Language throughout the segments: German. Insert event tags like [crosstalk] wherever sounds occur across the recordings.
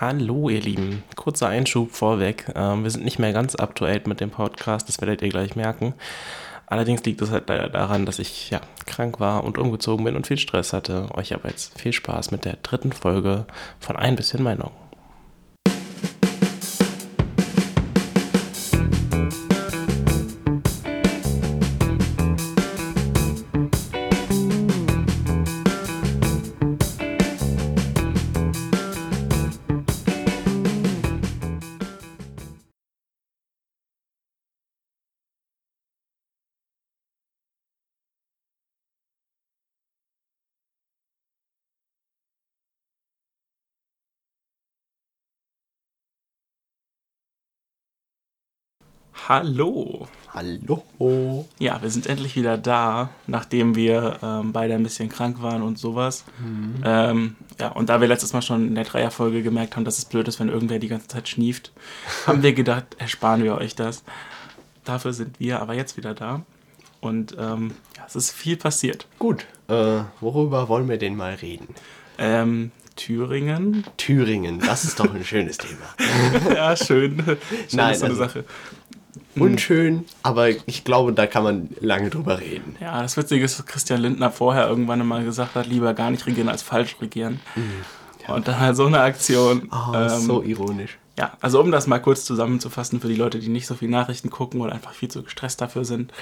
Hallo, ihr Lieben. Kurzer Einschub vorweg. Ähm, wir sind nicht mehr ganz up to date mit dem Podcast, das werdet ihr gleich merken. Allerdings liegt es halt leider daran, dass ich ja krank war und umgezogen bin und viel Stress hatte. Euch aber jetzt viel Spaß mit der dritten Folge von Ein bisschen Meinung. Hallo. Hallo. Ja, wir sind endlich wieder da, nachdem wir ähm, beide ein bisschen krank waren und sowas. Mhm. Ähm, ja, und da wir letztes Mal schon in der Dreierfolge gemerkt haben, dass es blöd ist, wenn irgendwer die ganze Zeit schnieft, [laughs] haben wir gedacht, ersparen wir euch das. Dafür sind wir aber jetzt wieder da. Und ähm, ja, es ist viel passiert. Gut, äh, worüber wollen wir denn mal reden? Ähm, Thüringen. Thüringen, das ist doch ein schönes Thema. [laughs] ja, schön. [laughs] schön Nein, so eine also, Sache. Hm. unschön, aber ich glaube, da kann man lange drüber reden. Ja, das Witzige ist, dass Christian Lindner vorher irgendwann mal gesagt hat, lieber gar nicht regieren als falsch regieren. Mhm. Ja. Und dann halt so eine Aktion. Oh, ähm, so ironisch. Ja, also um das mal kurz zusammenzufassen für die Leute, die nicht so viel Nachrichten gucken oder einfach viel zu gestresst dafür sind.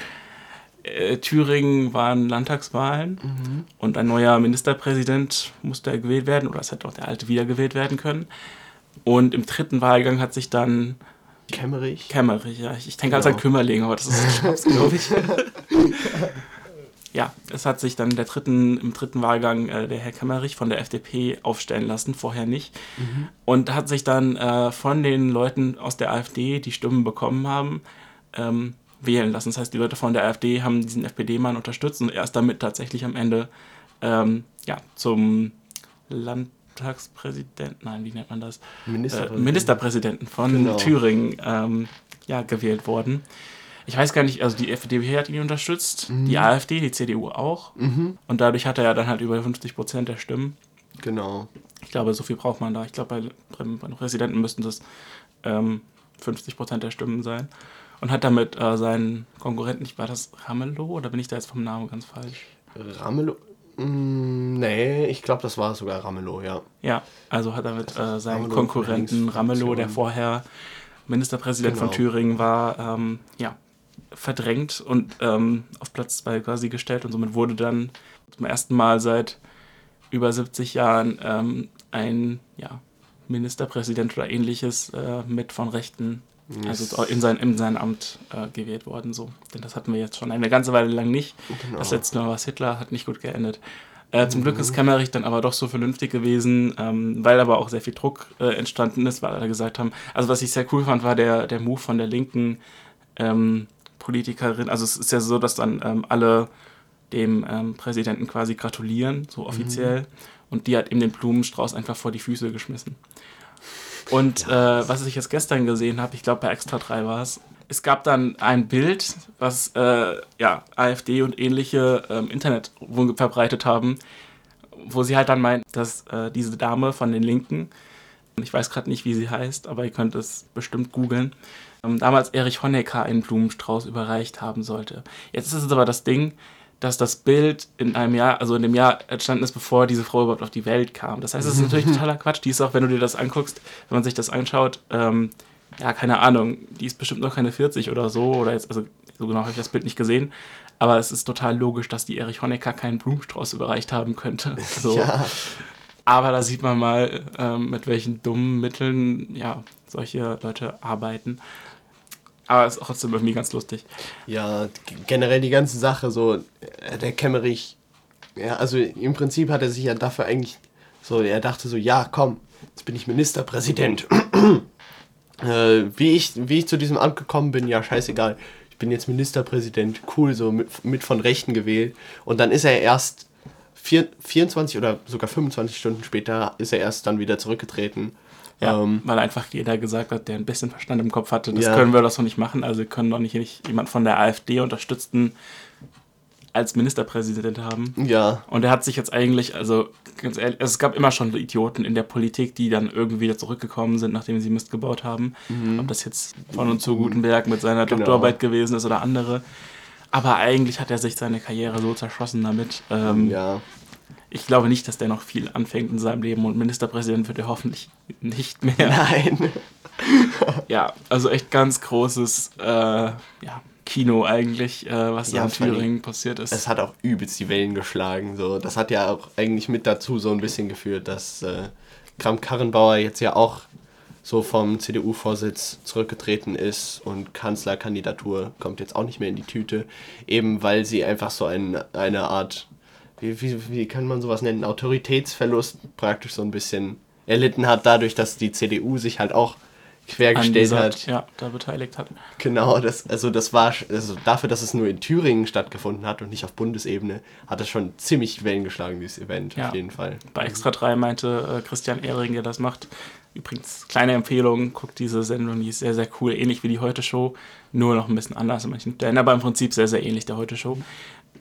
Äh, Thüringen waren Landtagswahlen mhm. und ein neuer Ministerpräsident musste gewählt werden oder es hätte auch der alte wiedergewählt werden können. Und im dritten Wahlgang hat sich dann Kämmerich. Kämmerich, ja. Ich, denke genau. halt an Kümmerling, aber das ist [laughs] Schnaps, glaube ich. ja, es hat sich dann dritten, im dritten Wahlgang äh, der Herr Kämmerich von der FDP aufstellen lassen, vorher nicht. Mhm. Und hat sich dann äh, von den Leuten aus der AfD, die Stimmen bekommen haben, ähm, wählen lassen. Das heißt, die Leute von der AfD haben diesen FPD-Mann unterstützt und er ist damit tatsächlich am Ende ähm, ja, zum Land Landtagspräsidenten, nein, wie nennt man das? Ministerpräsidenten, äh, Ministerpräsidenten von genau. Thüringen ähm, ja, gewählt worden. Ich weiß gar nicht, also die FDP hat ihn unterstützt, mhm. die AfD, die CDU auch. Mhm. Und dadurch hat er ja dann halt über 50 Prozent der Stimmen. Genau. Ich glaube, so viel braucht man da. Ich glaube, bei, bei den Präsidenten müssten das ähm, 50 Prozent der Stimmen sein. Und hat damit äh, seinen Konkurrenten, ich war das Ramelow oder bin ich da jetzt vom Namen ganz falsch? Ramelow, Mm, nee, ich glaube, das war sogar Ramelow, ja. Ja, also hat er mit äh, seinem Ramelow Konkurrenten Ramelow, der vorher Ministerpräsident genau. von Thüringen war, ähm, ja, verdrängt und ähm, auf Platz 2 quasi gestellt und somit wurde dann zum ersten Mal seit über 70 Jahren ähm, ein ja, Ministerpräsident oder ähnliches äh, mit von Rechten also in sein, in sein Amt äh, gewählt worden. So. Denn das hatten wir jetzt schon eine ganze Weile lang nicht. Genau. Das letzte Mal war es Hitler, hat nicht gut geendet. Äh, zum mhm. Glück ist Kemmerich dann aber doch so vernünftig gewesen, ähm, weil aber auch sehr viel Druck äh, entstanden ist, weil alle gesagt haben, also was ich sehr cool fand, war der, der Move von der linken ähm, Politikerin. Also es ist ja so, dass dann ähm, alle dem ähm, Präsidenten quasi gratulieren, so offiziell. Mhm. Und die hat ihm den Blumenstrauß einfach vor die Füße geschmissen. Und äh, was ich jetzt gestern gesehen habe, ich glaube bei Extra 3 war es, es gab dann ein Bild, was äh, ja, AfD und ähnliche ähm, Internet verbreitet haben, wo sie halt dann meint, dass äh, diese Dame von den Linken, ich weiß gerade nicht, wie sie heißt, aber ihr könnt es bestimmt googeln, ähm, damals Erich Honecker einen Blumenstrauß überreicht haben sollte. Jetzt ist es aber das Ding, dass das Bild in einem Jahr, also in dem Jahr entstanden ist, bevor diese Frau überhaupt auf die Welt kam. Das heißt, es ist natürlich [laughs] totaler Quatsch. Die ist auch, wenn du dir das anguckst, wenn man sich das anschaut, ähm, ja, keine Ahnung, die ist bestimmt noch keine 40 oder so, oder jetzt, also so genau habe ich das Bild nicht gesehen, aber es ist total logisch, dass die Erich Honecker keinen Blumenstrauß überreicht haben könnte. [laughs] So. Ja. Aber da sieht man mal, ähm, mit welchen dummen Mitteln ja, solche Leute arbeiten. Aber es ist trotzdem irgendwie ganz lustig. Ja, generell die ganze Sache, so, äh, der Kämmerich, ja, also im Prinzip hat er sich ja dafür eigentlich so, er dachte so, ja, komm, jetzt bin ich Ministerpräsident. [clears throat] äh, wie, ich, wie ich zu diesem Amt gekommen bin, ja, scheißegal. Ich bin jetzt Ministerpräsident, cool, so mit, mit von Rechten gewählt. Und dann ist er erst vier, 24 oder sogar 25 Stunden später, ist er erst dann wieder zurückgetreten. Ja, ähm, weil einfach jeder gesagt hat, der ein bisschen Verstand im Kopf hatte, das ja. können wir doch so nicht machen. Also wir können doch nicht, nicht jemand von der AfD unterstützten als Ministerpräsident haben. Ja. Und er hat sich jetzt eigentlich, also ganz ehrlich, also es gab immer schon Idioten in der Politik, die dann irgendwie wieder zurückgekommen sind, nachdem sie Mist gebaut haben. Mhm. Ob das jetzt von und zu Gutenberg mit seiner genau. Doktorarbeit gewesen ist oder andere. Aber eigentlich hat er sich seine Karriere so zerschossen damit. Ähm, ja. Ich glaube nicht, dass der noch viel anfängt in seinem Leben und Ministerpräsident wird er hoffentlich nicht mehr. Nein. [laughs] ja, also echt ganz großes äh, ja, Kino eigentlich, äh, was ja, in Thüringen passiert ist. Es hat auch übelst die Wellen geschlagen. So. Das hat ja auch eigentlich mit dazu so ein bisschen geführt, dass äh, Kram-Karrenbauer jetzt ja auch so vom CDU-Vorsitz zurückgetreten ist und Kanzlerkandidatur kommt jetzt auch nicht mehr in die Tüte, eben weil sie einfach so ein, eine Art, wie, wie, wie kann man sowas nennen, Autoritätsverlust praktisch so ein bisschen erlitten hat, dadurch, dass die CDU sich halt auch quergestellt hat. Ja, da beteiligt hat. Genau, das, also das war, also dafür, dass es nur in Thüringen stattgefunden hat und nicht auf Bundesebene, hat es schon ziemlich Wellen geschlagen, dieses Event, ja. auf jeden Fall. Bei Extra 3 meinte äh, Christian Ehring, der das macht, übrigens, kleine Empfehlung, guckt diese Sendung, die ist sehr, sehr cool, ähnlich wie die Heute-Show, nur noch ein bisschen anders in manchen Stellen, aber im Prinzip sehr, sehr ähnlich der Heute-Show.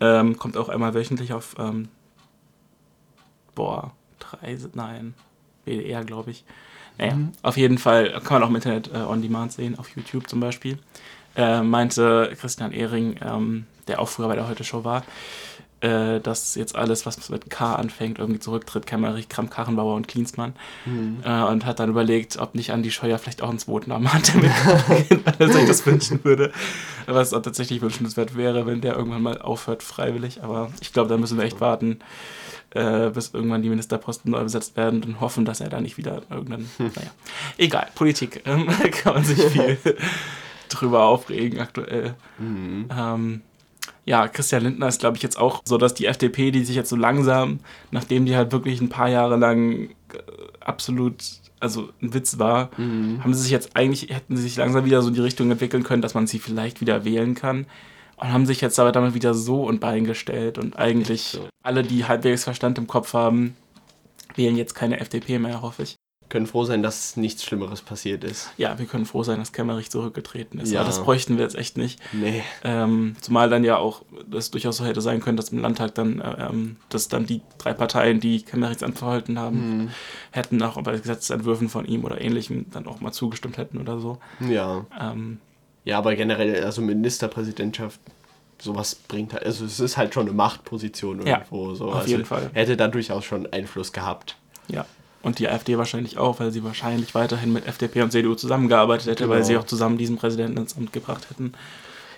Ähm, kommt auch einmal wöchentlich auf, ähm, boah, drei, nein, WDR, glaube ich. Naja, mhm. auf jeden Fall kann man auch im Internet äh, on Demand sehen, auf YouTube zum Beispiel. Äh, meinte Christian Ehring, ähm, der auch früher bei der Heute-Show war, äh, dass jetzt alles, was mit K anfängt, irgendwie zurücktritt, Kemmerich, Kramp, Karrenbauer und Klinsmann. Mhm. Äh, und hat dann überlegt, ob nicht Andi Scheuer vielleicht auch einen zweiten Namen hat, weil er [laughs] sich das wünschen würde. Was auch tatsächlich wünschenswert wäre, wenn der irgendwann mal aufhört, freiwillig. Aber ich glaube, da müssen wir echt warten äh, bis irgendwann die Ministerposten neu besetzt werden und hoffen, dass er da nicht wieder irgendeinen. Hm. Naja, egal, Politik. Ähm, [laughs] kann man sich viel [laughs] drüber aufregen aktuell. Mhm. Ähm, ja, Christian Lindner ist, glaube ich, jetzt auch so, dass die FDP, die sich jetzt so langsam, nachdem die halt wirklich ein paar Jahre lang äh, absolut, also ein Witz war, mhm. haben sie sich jetzt eigentlich, hätten sie sich langsam wieder so in die Richtung entwickeln können, dass man sie vielleicht wieder wählen kann und haben sich jetzt aber damit wieder so und Bein gestellt und eigentlich so. alle, die halbwegs Verstand im Kopf haben, wählen jetzt keine FDP mehr, hoffe ich. Können froh sein, dass nichts Schlimmeres passiert ist. Ja, wir können froh sein, dass Kemmerich zurückgetreten ist. Ja. Aber das bräuchten wir jetzt echt nicht. Nee. Ähm, zumal dann ja auch das durchaus so hätte sein können, dass im Landtag dann, äh, ähm, dass dann die drei Parteien, die Kemmerichs anverhalten haben, mhm. hätten auch bei Gesetzentwürfen von ihm oder ähnlichem dann auch mal zugestimmt hätten oder so. Ja. Ähm, ja, aber generell, also Ministerpräsidentschaft, sowas bringt halt, also es ist halt schon eine Machtposition irgendwo. Ja, so. auf also jeden Fall. Hätte da durchaus schon Einfluss gehabt. Ja. Und die AfD wahrscheinlich auch, weil sie wahrscheinlich weiterhin mit FDP und CDU zusammengearbeitet hätte, genau. weil sie auch zusammen diesen Präsidenten ins Amt gebracht hätten.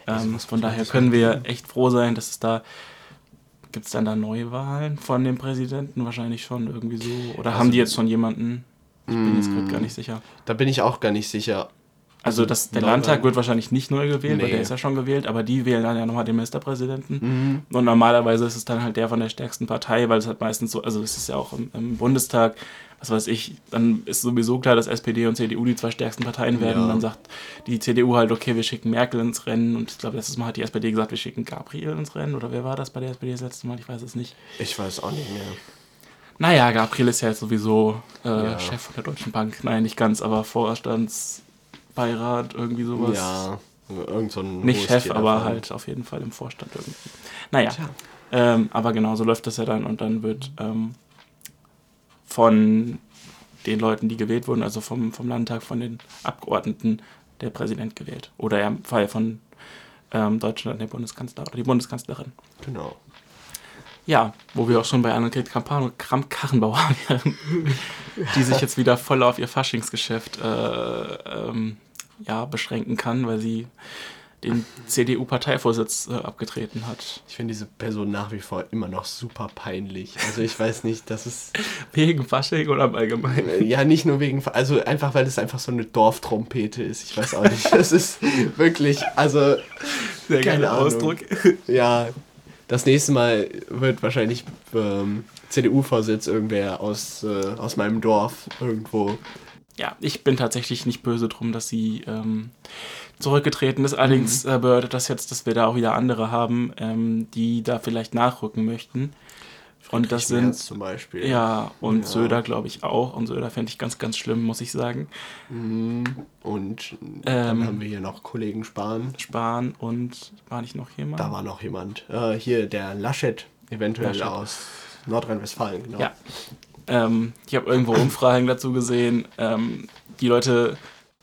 Ähm, von daher können wir echt froh sein, dass es da. Gibt es dann da Neuwahlen von dem Präsidenten? Wahrscheinlich schon irgendwie so. Oder also, haben die jetzt schon jemanden? Ich bin jetzt gerade gar nicht sicher. Da bin ich auch gar nicht sicher. Also das, der Landtag wird wahrscheinlich nicht neu gewählt, nee. weil der ist ja schon gewählt, aber die wählen dann ja nochmal den Ministerpräsidenten. Mhm. Und normalerweise ist es dann halt der von der stärksten Partei, weil es halt meistens so, also es ist ja auch im, im, Bundestag, was weiß ich, dann ist sowieso klar, dass SPD und CDU die zwei stärksten Parteien werden. Ja. Und dann sagt die CDU halt, okay, wir schicken Merkel ins Rennen. Und ich glaube, letztes Mal hat die SPD gesagt, wir schicken Gabriel ins Rennen. Oder wer war das bei der SPD das letzte Mal? Ich weiß es nicht. Ich weiß auch nicht mehr. Naja, Gabriel ist ja jetzt sowieso äh, ja. Chef von der Deutschen Bank. Nein, nicht ganz, aber Vorstands Beirat, irgendwie sowas. Ja, irgend so ein Nicht Chef, aber davon. halt auf jeden Fall im Vorstand irgendwie. Naja, ähm, aber genau, so läuft das ja dann und dann wird ähm, von den Leuten, die gewählt wurden, also vom, vom Landtag, von den Abgeordneten, der Präsident gewählt. Oder im Fall von ähm, Deutschland der Bundeskanzler oder die Bundeskanzlerin. Genau. Ja, wo wir auch schon bei Annegret [laughs] Kramp-Karrenbauer wären, die sich jetzt wieder voll auf ihr Faschingsgeschäft äh, ähm, ja, beschränken kann, weil sie den CDU-Parteivorsitz äh, abgetreten hat. Ich finde diese Person nach wie vor immer noch super peinlich. Also ich weiß nicht, das ist... [laughs] wegen Fasching oder im Allgemeinen? Ja, nicht nur wegen... Also einfach, weil es einfach so eine Dorftrompete ist. Ich weiß auch nicht. [laughs] Das ist wirklich... Also... Sehr geiler Ausdruck. [laughs] Ja, das nächste Mal wird wahrscheinlich ähm, CDU-Vorsitz irgendwer aus, äh, aus meinem Dorf irgendwo. Ja, ich bin tatsächlich nicht böse drum, dass sie ähm, zurückgetreten ist. Allerdings mhm. äh, bedeutet das jetzt, dass wir da auch wieder andere haben, ähm, die da vielleicht nachrücken möchten. und das sind zum Beispiel. Ja, und ja. Söder glaube ich auch. Und Söder fände ich ganz, ganz schlimm, muss ich sagen. Mhm. Und dann ähm, haben wir hier noch Kollegen Spahn. Spahn und war nicht noch jemand? Da war noch jemand. Äh, hier der Laschet, eventuell Laschet. aus Nordrhein-Westfalen, genau. Ja. Ähm, ich habe irgendwo Umfragen dazu gesehen. Ähm, die Leute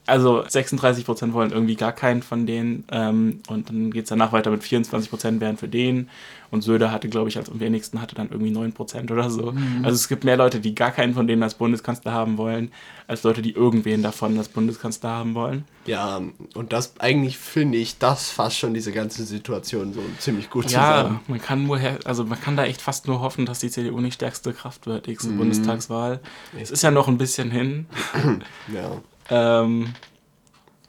also 36 Prozent wollen irgendwie gar keinen von denen. Ähm, und dann geht es danach weiter mit 24 Prozent wären für den. Und Söder hatte, glaube ich, als am wenigsten hatte dann irgendwie 9 Prozent oder so. Mhm. Also es gibt mehr Leute, die gar keinen von denen als Bundeskanzler haben wollen, als Leute, die irgendwen davon als Bundeskanzler haben wollen. Ja, und das eigentlich finde ich, das fasst schon diese ganze Situation so ziemlich gut ja, zusammen. Ja, man kann nur, also man kann da echt fast nur hoffen, dass die CDU nicht stärkste Kraft wird, nächste mhm. Bundestagswahl. Es ist ja noch ein bisschen hin. [clears throat] ja. Ähm,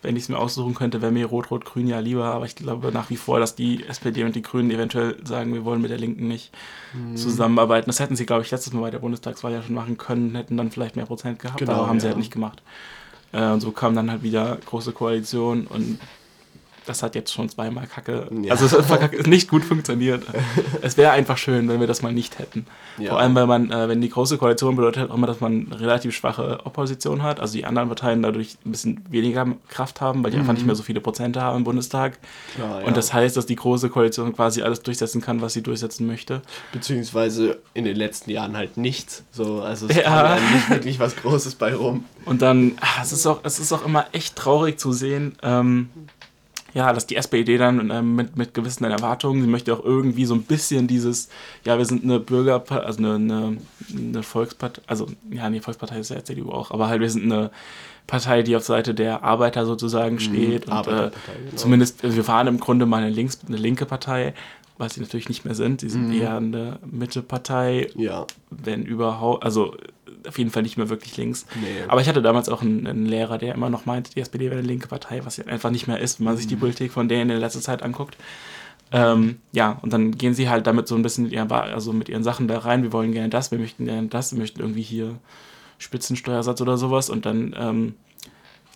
wenn ich es mir aussuchen könnte, wäre mir Rot-Rot-Grün ja lieber, aber ich glaube nach wie vor, dass die SPD und die Grünen eventuell sagen, wir wollen mit der Linken nicht mhm. zusammenarbeiten. Das hätten sie, glaube ich, letztes Mal bei der Bundestagswahl ja schon machen können, hätten dann vielleicht mehr Prozent gehabt, genau, aber haben ja. sie halt nicht gemacht. Äh, und so kam dann halt wieder große Koalition und das hat jetzt schon zweimal Kacke, ja. also es hat nicht gut funktioniert. [laughs] es wäre einfach schön, wenn wir das mal nicht hätten. Ja. Vor allem, weil man, äh, wenn die große Koalition bedeutet auch immer, dass man relativ schwache Opposition hat, also die anderen Parteien dadurch ein bisschen weniger Kraft haben, weil die mhm. einfach nicht mehr so viele Prozente haben im Bundestag. Klar, ja. Und das heißt, dass die große Koalition quasi alles durchsetzen kann, was sie durchsetzen möchte. Beziehungsweise in den letzten Jahren halt nichts. So, also es ja. nicht wirklich was Großes bei rum. Und dann, ach, es ist auch, es ist auch immer echt traurig zu sehen, ähm, ja, dass die SPD dann äh, mit, mit gewissen Erwartungen, sie möchte auch irgendwie so ein bisschen dieses, ja, wir sind eine Bürgerpartei, also eine, eine, eine Volkspartei, also, ja, nee, Volkspartei ist ja CDU auch, aber halt wir sind eine Partei, die auf Seite der Arbeiter sozusagen mhm, steht mhm, und äh, genau. zumindest, wir waren im Grunde mal eine, links, eine linke Partei, was sie natürlich nicht mehr sind, sie sind mhm. eher eine Mittepartei, ja. wenn überhaupt, also auf jeden Fall nicht mehr wirklich links. Nee. Aber ich hatte damals auch einen, einen, Lehrer, der immer noch meinte, die SPD wäre eine linke Partei, was ja einfach nicht mehr ist, wenn man sich die mhm. Politik von denen in der letzten Zeit anguckt. Ähm, ja, und dann gehen sie halt damit so ein bisschen ja, also mit ihren Sachen da rein, wir wollen gerne das, wir möchten gerne das, wir möchten irgendwie hier Spitzensteuersatz oder sowas und dann ähm,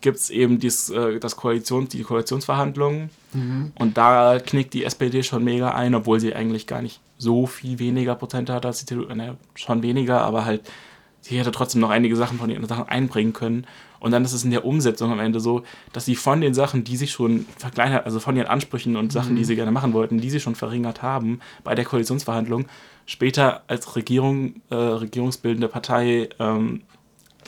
gibt es eben dies, äh, das Koalitions, die Koalitionsverhandlungen mhm. und da knickt die SPD schon mega ein, obwohl sie eigentlich gar nicht so viel weniger Prozente hat als die CDU, ne, schon weniger, aber halt sie hätte trotzdem noch einige Sachen von ihren Sachen einbringen können. Und dann ist es in der Umsetzung am Ende so, dass sie von den Sachen, die sie schon verkleinert, also von ihren Ansprüchen und Sachen, mhm. die sie gerne machen wollten, die sie schon verringert haben bei der Koalitionsverhandlung, später als Regierung, äh, regierungsbildende Partei ähm,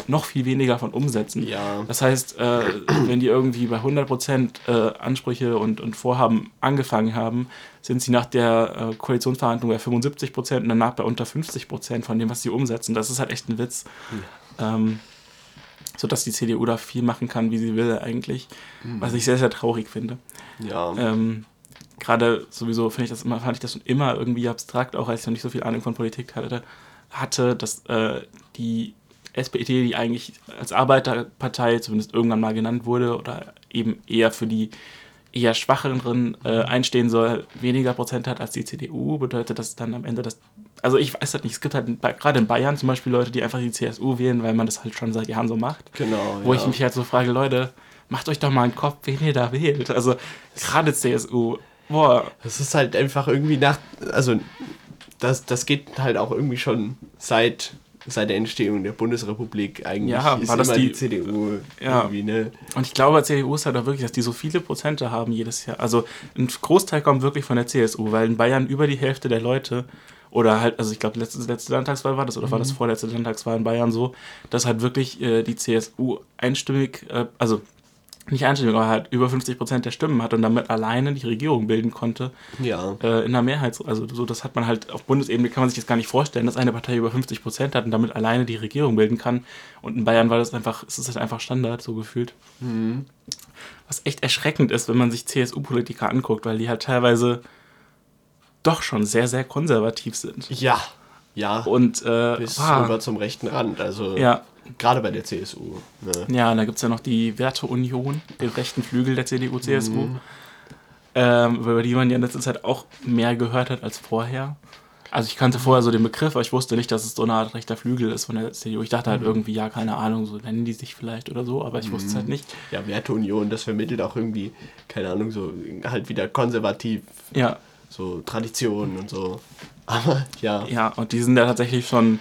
noch viel weniger von umsetzen. Ja. Das heißt, äh, wenn die irgendwie bei 100% äh, Ansprüche und, und Vorhaben angefangen haben, sind sie nach der äh, Koalitionsverhandlung bei 75% und danach bei unter 50% von dem, was sie umsetzen. Das ist halt echt ein Witz. Ja. Ähm, sodass die CDU da viel machen kann, wie sie will eigentlich. Mhm. Was ich sehr, sehr traurig finde. Ja. Ähm, Gerade sowieso finde ich das immer, fand ich das schon immer irgendwie abstrakt, auch als ich noch nicht so viel Ahnung von Politik hatte, hatte dass äh, die SPD, die eigentlich als Arbeiterpartei zumindest irgendwann mal genannt wurde oder eben eher für die eher schwacheren äh, einstehen soll, weniger Prozent hat als die CDU, bedeutet das dann am Ende das. Also ich weiß halt nicht, es gibt halt gerade in Bayern zum Beispiel Leute, die einfach die CSU wählen, weil man das halt schon seit Jahren so macht. Genau. Wo ja. ich mich halt so frage, Leute, macht euch doch mal einen Kopf, wen ihr da wählt. Also gerade CSU. Boah. Das ist halt einfach irgendwie nach. Also das, das geht halt auch irgendwie schon seit seit der Entstehung der Bundesrepublik eigentlich ja, ist war das die, die, CDU ja. irgendwie, ne? Und ich glaube, CDU ist halt auch wirklich, dass die so viele Prozente haben jedes Jahr. Also ein Großteil kommt wirklich von der CSU, weil in Bayern über die Hälfte der Leute oder halt, also ich glaube, letzte, letzte Landtagswahl war das, oder mhm. war das mhm. vorletzte Landtagswahl in Bayern so, dass halt wirklich äh, die CSU einstimmig, äh, also nicht einstimmig, aber halt über 50 Prozent der Stimmen hat und damit alleine die Regierung bilden konnte. Ja. Äh, in der Mehrheit. Also so, das hat man halt auf Bundesebene kann man sich das gar nicht vorstellen, dass eine Partei über 50 Prozent hat und damit alleine die Regierung bilden kann. Und in Bayern war das einfach, ist es halt einfach Standard, so gefühlt. Mhm. Was echt erschreckend ist, wenn man sich CSU-Politiker anguckt, weil die halt teilweise doch schon sehr, sehr konservativ sind. Ja. Ja. Und äh, bis ah, rüber zum rechten Rand. Also ja. Gerade bei der CSU. Ne? Ja, da gibt es ja noch die Werteunion, den rechten Flügel der CDU-CSU, mhm. ähm, über die man ja in letzter Zeit auch mehr gehört hat als vorher. Also ich kannte vorher so den Begriff, aber ich wusste nicht, dass es so eine Art rechter Flügel ist von der CDU. Ich dachte halt mhm. irgendwie, ja, keine Ahnung, so nennen die sich vielleicht oder so, aber ich wusste es halt mhm. nicht. Ja, Werteunion, das vermittelt auch irgendwie, keine Ahnung, so halt wieder konservativ. Ja so Traditionen und so. Aber ja. Ja, und die sind ja tatsächlich schon,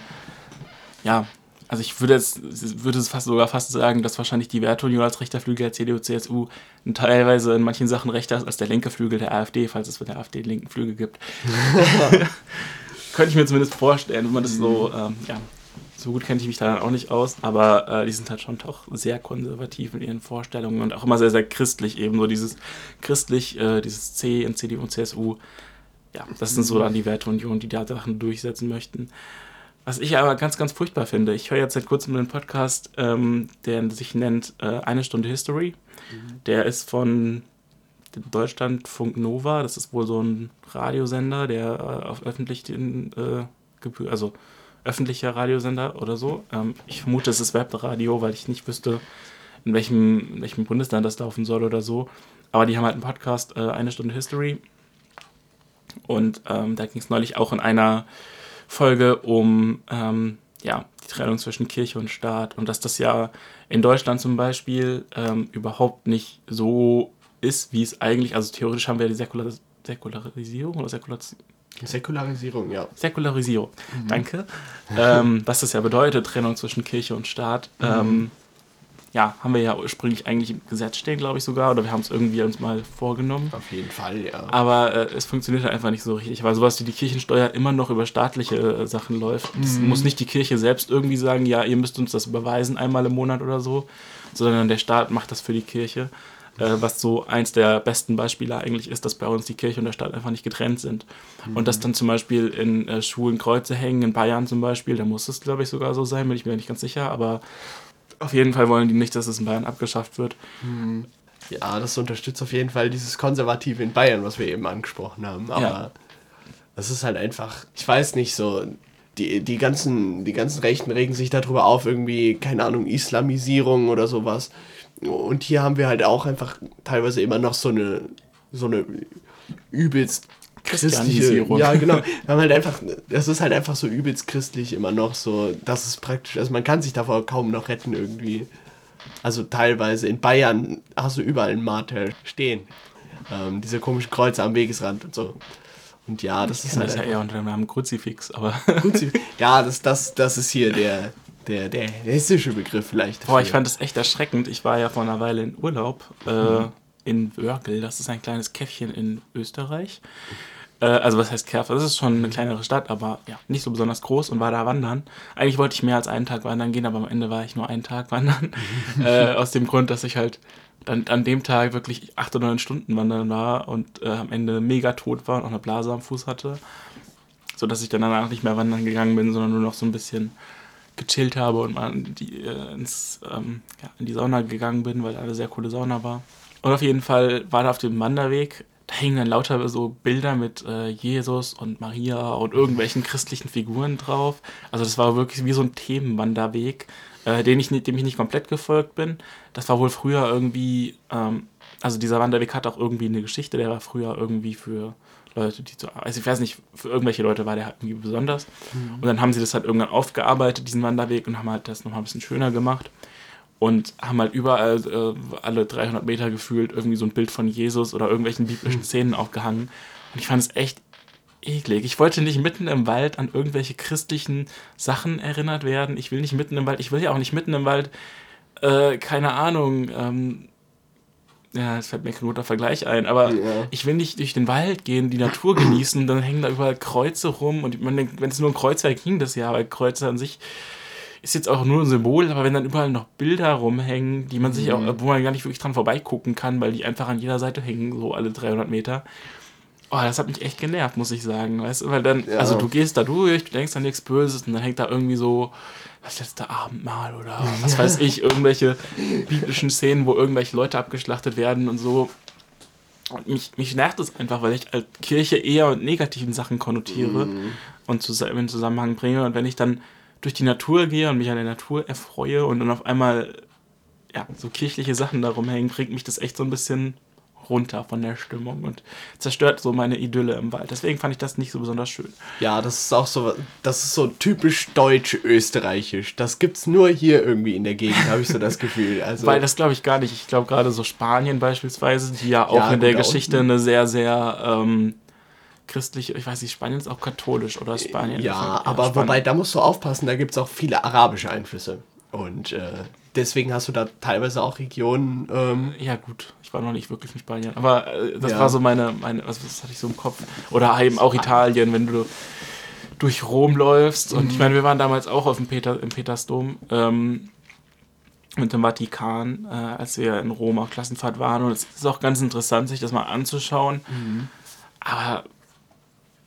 ja, also ich würde jetzt, würde es fast sogar fast sagen, dass wahrscheinlich die Wertunion als rechter Flügel der CDU, CSU teilweise in manchen Sachen rechter ist als der linke Flügel der AfD, falls es für der AfD den linken Flügel gibt. [laughs] [laughs] Könnte ich mir zumindest vorstellen, wenn man das so, ähm, ja, so gut kenne ich mich da dann auch nicht aus, aber äh, die sind halt schon doch sehr konservativ in ihren Vorstellungen und auch immer sehr, sehr christlich, eben so dieses christlich, äh, dieses C in CDU und CSU. Ja, das sind so dann die Werteunion, die da Sachen durchsetzen möchten. Was ich aber ganz, ganz furchtbar finde, ich höre jetzt seit kurzem einen Podcast, ähm, der sich nennt äh, Eine Stunde History. Mhm. Der ist von Deutschlandfunk Nova, das ist wohl so ein Radiosender, der äh, auf öffentlichen, äh, also öffentlicher Radiosender oder so. Ähm, ich vermute, es ist Webradio, weil ich nicht wüsste, in welchem, in welchem Bundesland das laufen soll oder so. Aber die haben halt einen Podcast, äh, Eine Stunde History. Und ähm, da ging es neulich auch in einer Folge um ähm, ja, die Trennung zwischen Kirche und Staat und dass das ja in Deutschland zum Beispiel ähm, überhaupt nicht so ist, wie es eigentlich, also theoretisch haben wir die Säkular Säkularisierung oder Säkularisierung. Säkularisierung, ja. Säkularisierung, mhm. danke. ähm, was das ja bedeutet, Trennung zwischen Kirche und Staat. Mhm. Ähm, ja, haben wir ja ursprünglich eigentlich im Gesetz stehen, glaube ich sogar, oder wir haben es irgendwie uns mal vorgenommen. Auf jeden Fall, ja. Aber äh, es funktioniert halt einfach nicht so richtig, weil sowas wie die Kirchensteuer immer noch über staatliche äh, Sachen läuft. Das mhm. muss nicht die Kirche selbst irgendwie sagen, ja, ihr müsst uns das überweisen einmal im Monat oder so, sondern der Staat macht das für die Kirche. Äh, was so eins der besten Beispiele eigentlich ist, dass bei uns die Kirche und der Staat einfach nicht getrennt sind. Mhm. Und dass dann zum Beispiel in äh, Schulen Kreuze hängen, in Bayern zum Beispiel, da muss es, glaube ich, sogar so sein, bin ich mir nicht ganz sicher, aber auf jeden Fall wollen die nicht, dass es in Bayern abgeschafft wird. Hm. Ja, das unterstützt auf jeden Fall dieses Konservative in Bayern, was wir eben angesprochen haben. Aber ja. das ist halt einfach, ich weiß nicht, so, die, die, ganzen, die ganzen Rechten regen sich darüber auf, irgendwie, keine Ahnung, Islamisierung oder sowas. Und hier haben wir halt auch einfach teilweise immer noch so eine, so eine übelst christliche. Ja, genau. Wir haben halt einfach, das ist halt einfach so übelst christlich immer noch so. Das ist praktisch, also man kann sich davor kaum noch retten irgendwie. Also teilweise in Bayern hast du überall ein Martel stehen. Ähm, diese komischen Kreuze am Wegesrand und so. Und ja, das ich ist halt. Das ja eher unter dem Namen Kruzifix, aber. Kruzifix. [laughs] Ja, das, das, das ist hier der, der, der hessische Begriff vielleicht. Dafür. Boah, ich fand das echt erschreckend. Ich war ja vor einer Weile in Urlaub äh, mhm. in Wörgl. Das ist ein kleines Käffchen in Österreich. Äh, also was heißt Kerf? Das ist schon eine kleinere Stadt, aber ja, nicht so besonders groß und war da wandern. Eigentlich wollte ich mehr als einen Tag wandern gehen, aber am Ende war ich nur einen Tag wandern. [laughs] äh, aus dem Grund, dass ich halt dann an dem Tag wirklich acht oder neun Stunden wandern war und äh, am Ende mega tot war und auch eine Blase am Fuß hatte. So dass ich dann danach nicht mehr wandern gegangen bin, sondern nur noch so ein bisschen gechillt habe und mal in die, äh, ins, ähm, ja, in die Sauna gegangen bin, weil da eine sehr coole Sauna war. Und auf jeden Fall war da auf dem Wanderweg da hingen dann lauter so Bilder mit äh, Jesus und Maria und irgendwelchen christlichen Figuren drauf. Also das war wirklich wie so ein Themenwanderweg, äh, den ich, dem ich nicht komplett gefolgt bin. Das war wohl früher irgendwie, ähm, also dieser Wanderweg hat auch irgendwie eine Geschichte, der war früher irgendwie für Leute, die zu, also ich weiß nicht, für irgendwelche Leute war der halt irgendwie besonders. Mhm. Und dann haben sie das halt irgendwann aufgearbeitet, diesen Wanderweg, und haben halt das nochmal ein bisschen schöner gemacht und haben halt überall äh, alle 300 Meter gefühlt irgendwie so ein Bild von Jesus oder irgendwelchen biblischen hm. Szenen aufgehangen. Und ich fand es echt eklig. Ich wollte nicht mitten im Wald an irgendwelche christlichen Sachen erinnert werden. Ich will nicht mitten im Wald, ich will ja auch nicht mitten im Wald, äh, keine Ahnung, ähm, ja, es fällt mir kein guter Vergleich ein, aber ja. ich will nicht durch den Wald gehen, die Natur genießen, dann hängen da überall Kreuze rum und man denkt, wenn es nur ein Kreuzwerk ging das ja, weil Kreuze an sich ist jetzt auch nur ein Symbol, aber wenn dann überall noch Bilder rumhängen, die man sich auch, mhm. wo man gar nicht wirklich dran vorbeigucken kann, weil die einfach an jeder Seite hängen, so alle 300 Meter. Oh, das hat mich echt genervt, muss ich sagen. Weißt du, weil dann, ja. also du gehst da durch, du denkst an nichts Böses und dann hängt da irgendwie so das letzte Abendmahl oder was weiß ich, irgendwelche biblischen Szenen, wo irgendwelche Leute abgeschlachtet werden und so. Und mich, mich nervt es einfach, weil ich als Kirche eher mit negativen Sachen konnotiere mm. und zusammen in Zusammenhang bringe. Und wenn ich dann durch die Natur gehe und mich an der Natur erfreue und dann auf einmal ja, so kirchliche Sachen darum hängen, bringt mich das echt so ein bisschen runter von der Stimmung und zerstört so meine Idylle im Wald. Deswegen fand ich das nicht so besonders schön. Ja, das ist auch so, das ist so typisch deutsch-österreichisch. Das gibt's nur hier irgendwie in der Gegend, habe ich so das Gefühl. [laughs] Also Weil das glaube ich gar nicht. Ich glaube gerade so Spanien beispielsweise, die ja auch ja, in der Geschichte eine sehr, sehr ähm, christlich, ich weiß nicht, Spanien ist auch katholisch oder Spanien. Ja, aber Spanien. wobei, da musst du aufpassen, da gibt es auch viele arabische Einflüsse. Und äh, deswegen hast du da teilweise auch Regionen. Ähm, ja, gut, ich war noch nicht wirklich in Spanien, aber äh, das ja. war so meine, meine was, was hatte ich so im Kopf? Oder eben auch Italien, wenn du durch Rom läufst. Und mhm. ich meine, wir waren damals auch auf dem Peter, im Petersdom. Ähm, mit dem Vatikan, äh, als wir in Rom auf Klassenfahrt waren. Und es ist auch ganz interessant, sich das mal anzuschauen. Mhm. Aber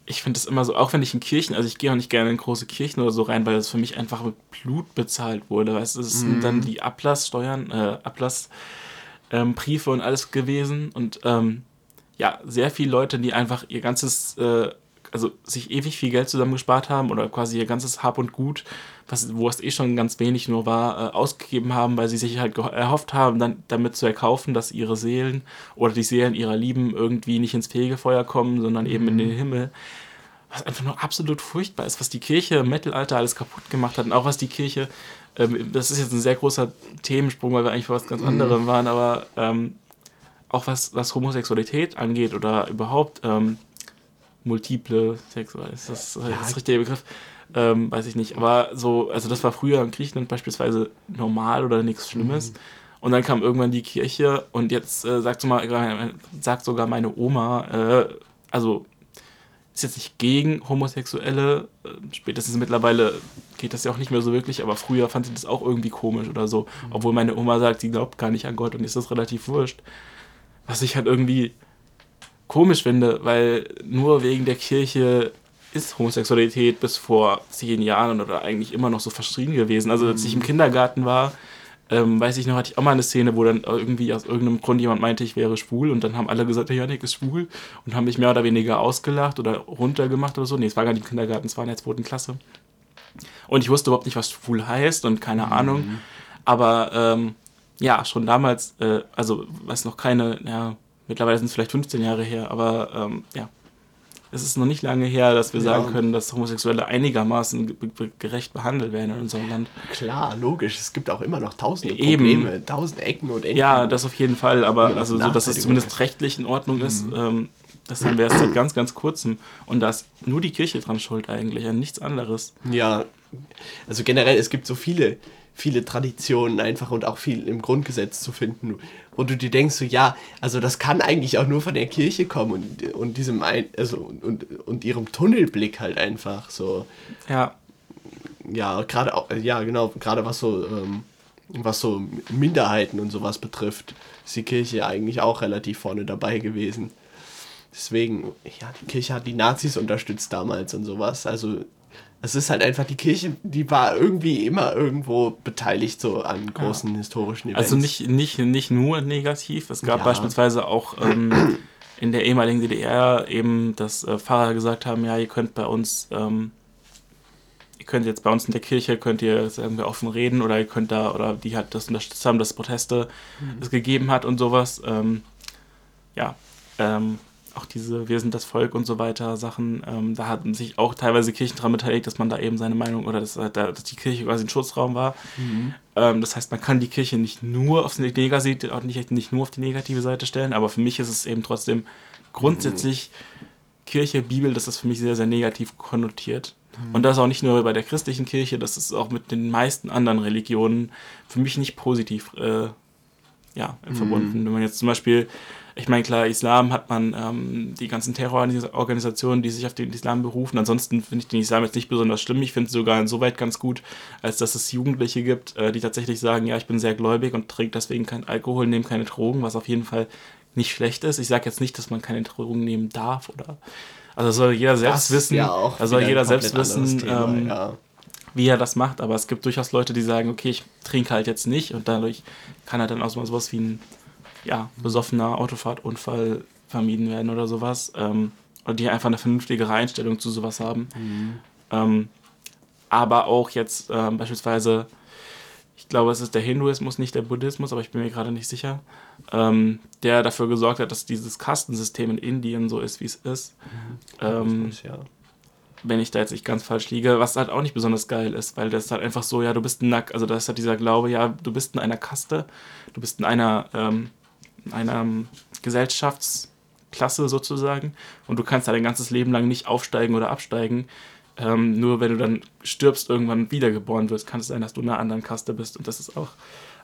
ich finde es immer so, auch wenn ich in Kirchen, also ich gehe auch nicht gerne in große Kirchen oder so rein, weil das für mich einfach mit Blut bezahlt wurde. Weißt du, es sind dann mhm. die Ablasssteuern, äh, Ablassbriefe ähm, und alles gewesen. Und ähm, ja, sehr viele Leute, die einfach ihr ganzes äh, also sich ewig viel Geld zusammengespart haben oder quasi ihr ganzes Hab und Gut, was, wo es eh schon ganz wenig nur war, äh, ausgegeben haben, weil sie sich halt erhofft haben, dann damit zu erkaufen, dass ihre Seelen oder die Seelen ihrer Lieben irgendwie nicht ins Fegefeuer kommen, sondern eben mhm. in den Himmel. Was einfach nur absolut furchtbar ist, was die Kirche im Mittelalter alles kaputt gemacht hat und auch was die Kirche, ähm, das ist jetzt ein sehr großer Themensprung, weil wir eigentlich was ganz mhm. anderem waren, aber ähm, auch was, was Homosexualität angeht oder überhaupt ähm, multiple Sexual, ist das ja. das richtige Begriff? Ähm, weiß ich nicht. Aber so, also das war früher in Griechenland beispielsweise normal oder nichts Schlimmes. Mhm. Und dann kam irgendwann die Kirche und jetzt äh, sagt, mal, sagt sogar meine Oma, äh, also ist jetzt nicht gegen Homosexuelle, äh, spätestens mittlerweile geht das ja auch nicht mehr so wirklich, aber früher fand sie das auch irgendwie komisch oder so. Mhm. Obwohl meine Oma sagt, sie glaubt gar nicht an Gott und ist das relativ wurscht. Was ich halt irgendwie komisch finde, weil nur wegen der Kirche ist Homosexualität bis vor zehn Jahren oder eigentlich immer noch so verschrien gewesen. Also als ich im mhm. Kindergarten war, ähm, weiß ich noch, hatte ich auch mal eine Szene, wo dann irgendwie aus irgendeinem Grund jemand meinte, ich wäre schwul und dann haben alle gesagt, der Janik ist schwul und haben mich mehr oder weniger ausgelacht oder runtergemacht oder so. Nee, es war gar nicht im Kindergarten, es war in der zweiten Klasse. Und ich wusste überhaupt nicht, was schwul heißt und keine mhm. Ahnung. Aber ähm, ja, schon damals, äh, also was noch keine, ja, Mittlerweile sind es vielleicht 15 Jahre her, aber ähm, ja, es ist noch nicht lange her, dass wir ja. sagen können, dass Homosexuelle einigermaßen gerecht behandelt werden in unserem Land. Klar, logisch. Es gibt auch immer noch tausende Probleme, Eben. tausende Ecken und Enden. Ja, das auf jeden Fall, aber also so, dass es zumindest rechtlich in Ordnung ist, mhm. ähm, das haben wir erst seit ganz, ganz kurzem. Und da ist nur die Kirche dran schuld eigentlich, an nichts anderes. Ja, also generell, es gibt so viele viele Traditionen einfach und auch viel im Grundgesetz zu finden, wo du dir denkst, so ja, also das kann eigentlich auch nur von der Kirche kommen und, und diesem ein, also und, und ihrem Tunnelblick halt einfach so. Ja. Ja, gerade auch, ja, genau, gerade was so, ähm, was so Minderheiten und sowas betrifft, ist die Kirche eigentlich auch relativ vorne dabei gewesen. Deswegen, ja, die Kirche hat die Nazis unterstützt damals und sowas. Also es ist halt einfach die Kirche, die war irgendwie immer irgendwo beteiligt so an großen ja. historischen Events. Also nicht, nicht, nicht nur negativ, es gab ja. beispielsweise auch ähm, [clears throat] in der ehemaligen DDR eben, dass äh, Pfarrer gesagt haben, ja, ihr könnt bei uns, ähm, ihr könnt jetzt bei uns in der Kirche, könnt ihr, sagen wir, offen reden oder ihr könnt da, oder die hat das unterstützt haben, dass Proteste mhm. es gegeben hat und sowas. Ähm, ja, ähm, auch diese Wir sind das Volk und so weiter Sachen, ähm, da hatten sich auch teilweise Kirchen daran beteiligt, dass man da eben seine Meinung oder dass, äh, dass die Kirche quasi ein Schutzraum war. Mhm. Ähm, das heißt, man kann die Kirche nicht nur auf die negative, nicht, nicht nur auf die negative Seite stellen, aber für mich ist es eben trotzdem grundsätzlich mhm. Kirche, Bibel, das ist für mich sehr, sehr negativ konnotiert. Mhm. Und das auch nicht nur bei der christlichen Kirche, das ist auch mit den meisten anderen Religionen für mich nicht positiv äh, ja, mhm. verbunden. Wenn man jetzt zum Beispiel ich meine, klar, Islam hat man ähm, die ganzen Terrororganisationen, die sich auf den Islam berufen. Ansonsten finde ich den Islam jetzt nicht besonders schlimm. Ich finde es sogar insoweit ganz gut, als dass es Jugendliche gibt, äh, die tatsächlich sagen, ja, ich bin sehr gläubig und trinke deswegen keinen Alkohol, nehme keine Drogen, was auf jeden Fall nicht schlecht ist. Ich sage jetzt nicht, dass man keine Drogen nehmen darf oder. Also soll jeder selbst das wissen. Ja auch also soll jeder selbst wissen. Thema, ähm, ja wie er das macht, aber es gibt durchaus Leute, die sagen, okay, ich trinke halt jetzt nicht und dadurch kann er dann auch so was wie ein ja, besoffener Autofahrtunfall vermieden werden oder sowas. Ähm, oder die einfach eine vernünftige Einstellung zu sowas haben. Mhm. Ähm, aber auch jetzt ähm, beispielsweise, ich glaube, es ist der Hinduismus, nicht der Buddhismus, aber ich bin mir gerade nicht sicher, ähm, der dafür gesorgt hat, dass dieses Kastensystem in Indien so ist, wie es ist. Mhm. Ähm, ja. Wenn ich da jetzt nicht ganz falsch liege, was halt auch nicht besonders geil ist, weil das halt einfach so, ja, du bist ein Nack, also das ist halt dieser Glaube, ja, du bist in einer Kaste, du bist in einer ähm, einer Gesellschafts, Klasse sozusagen und du kannst da dein ganzes Leben lang nicht aufsteigen oder absteigen. Ähm, nur wenn du dann stirbst, irgendwann wiedergeboren wirst, kann es sein, dass du in einer anderen Kaste bist und das ist auch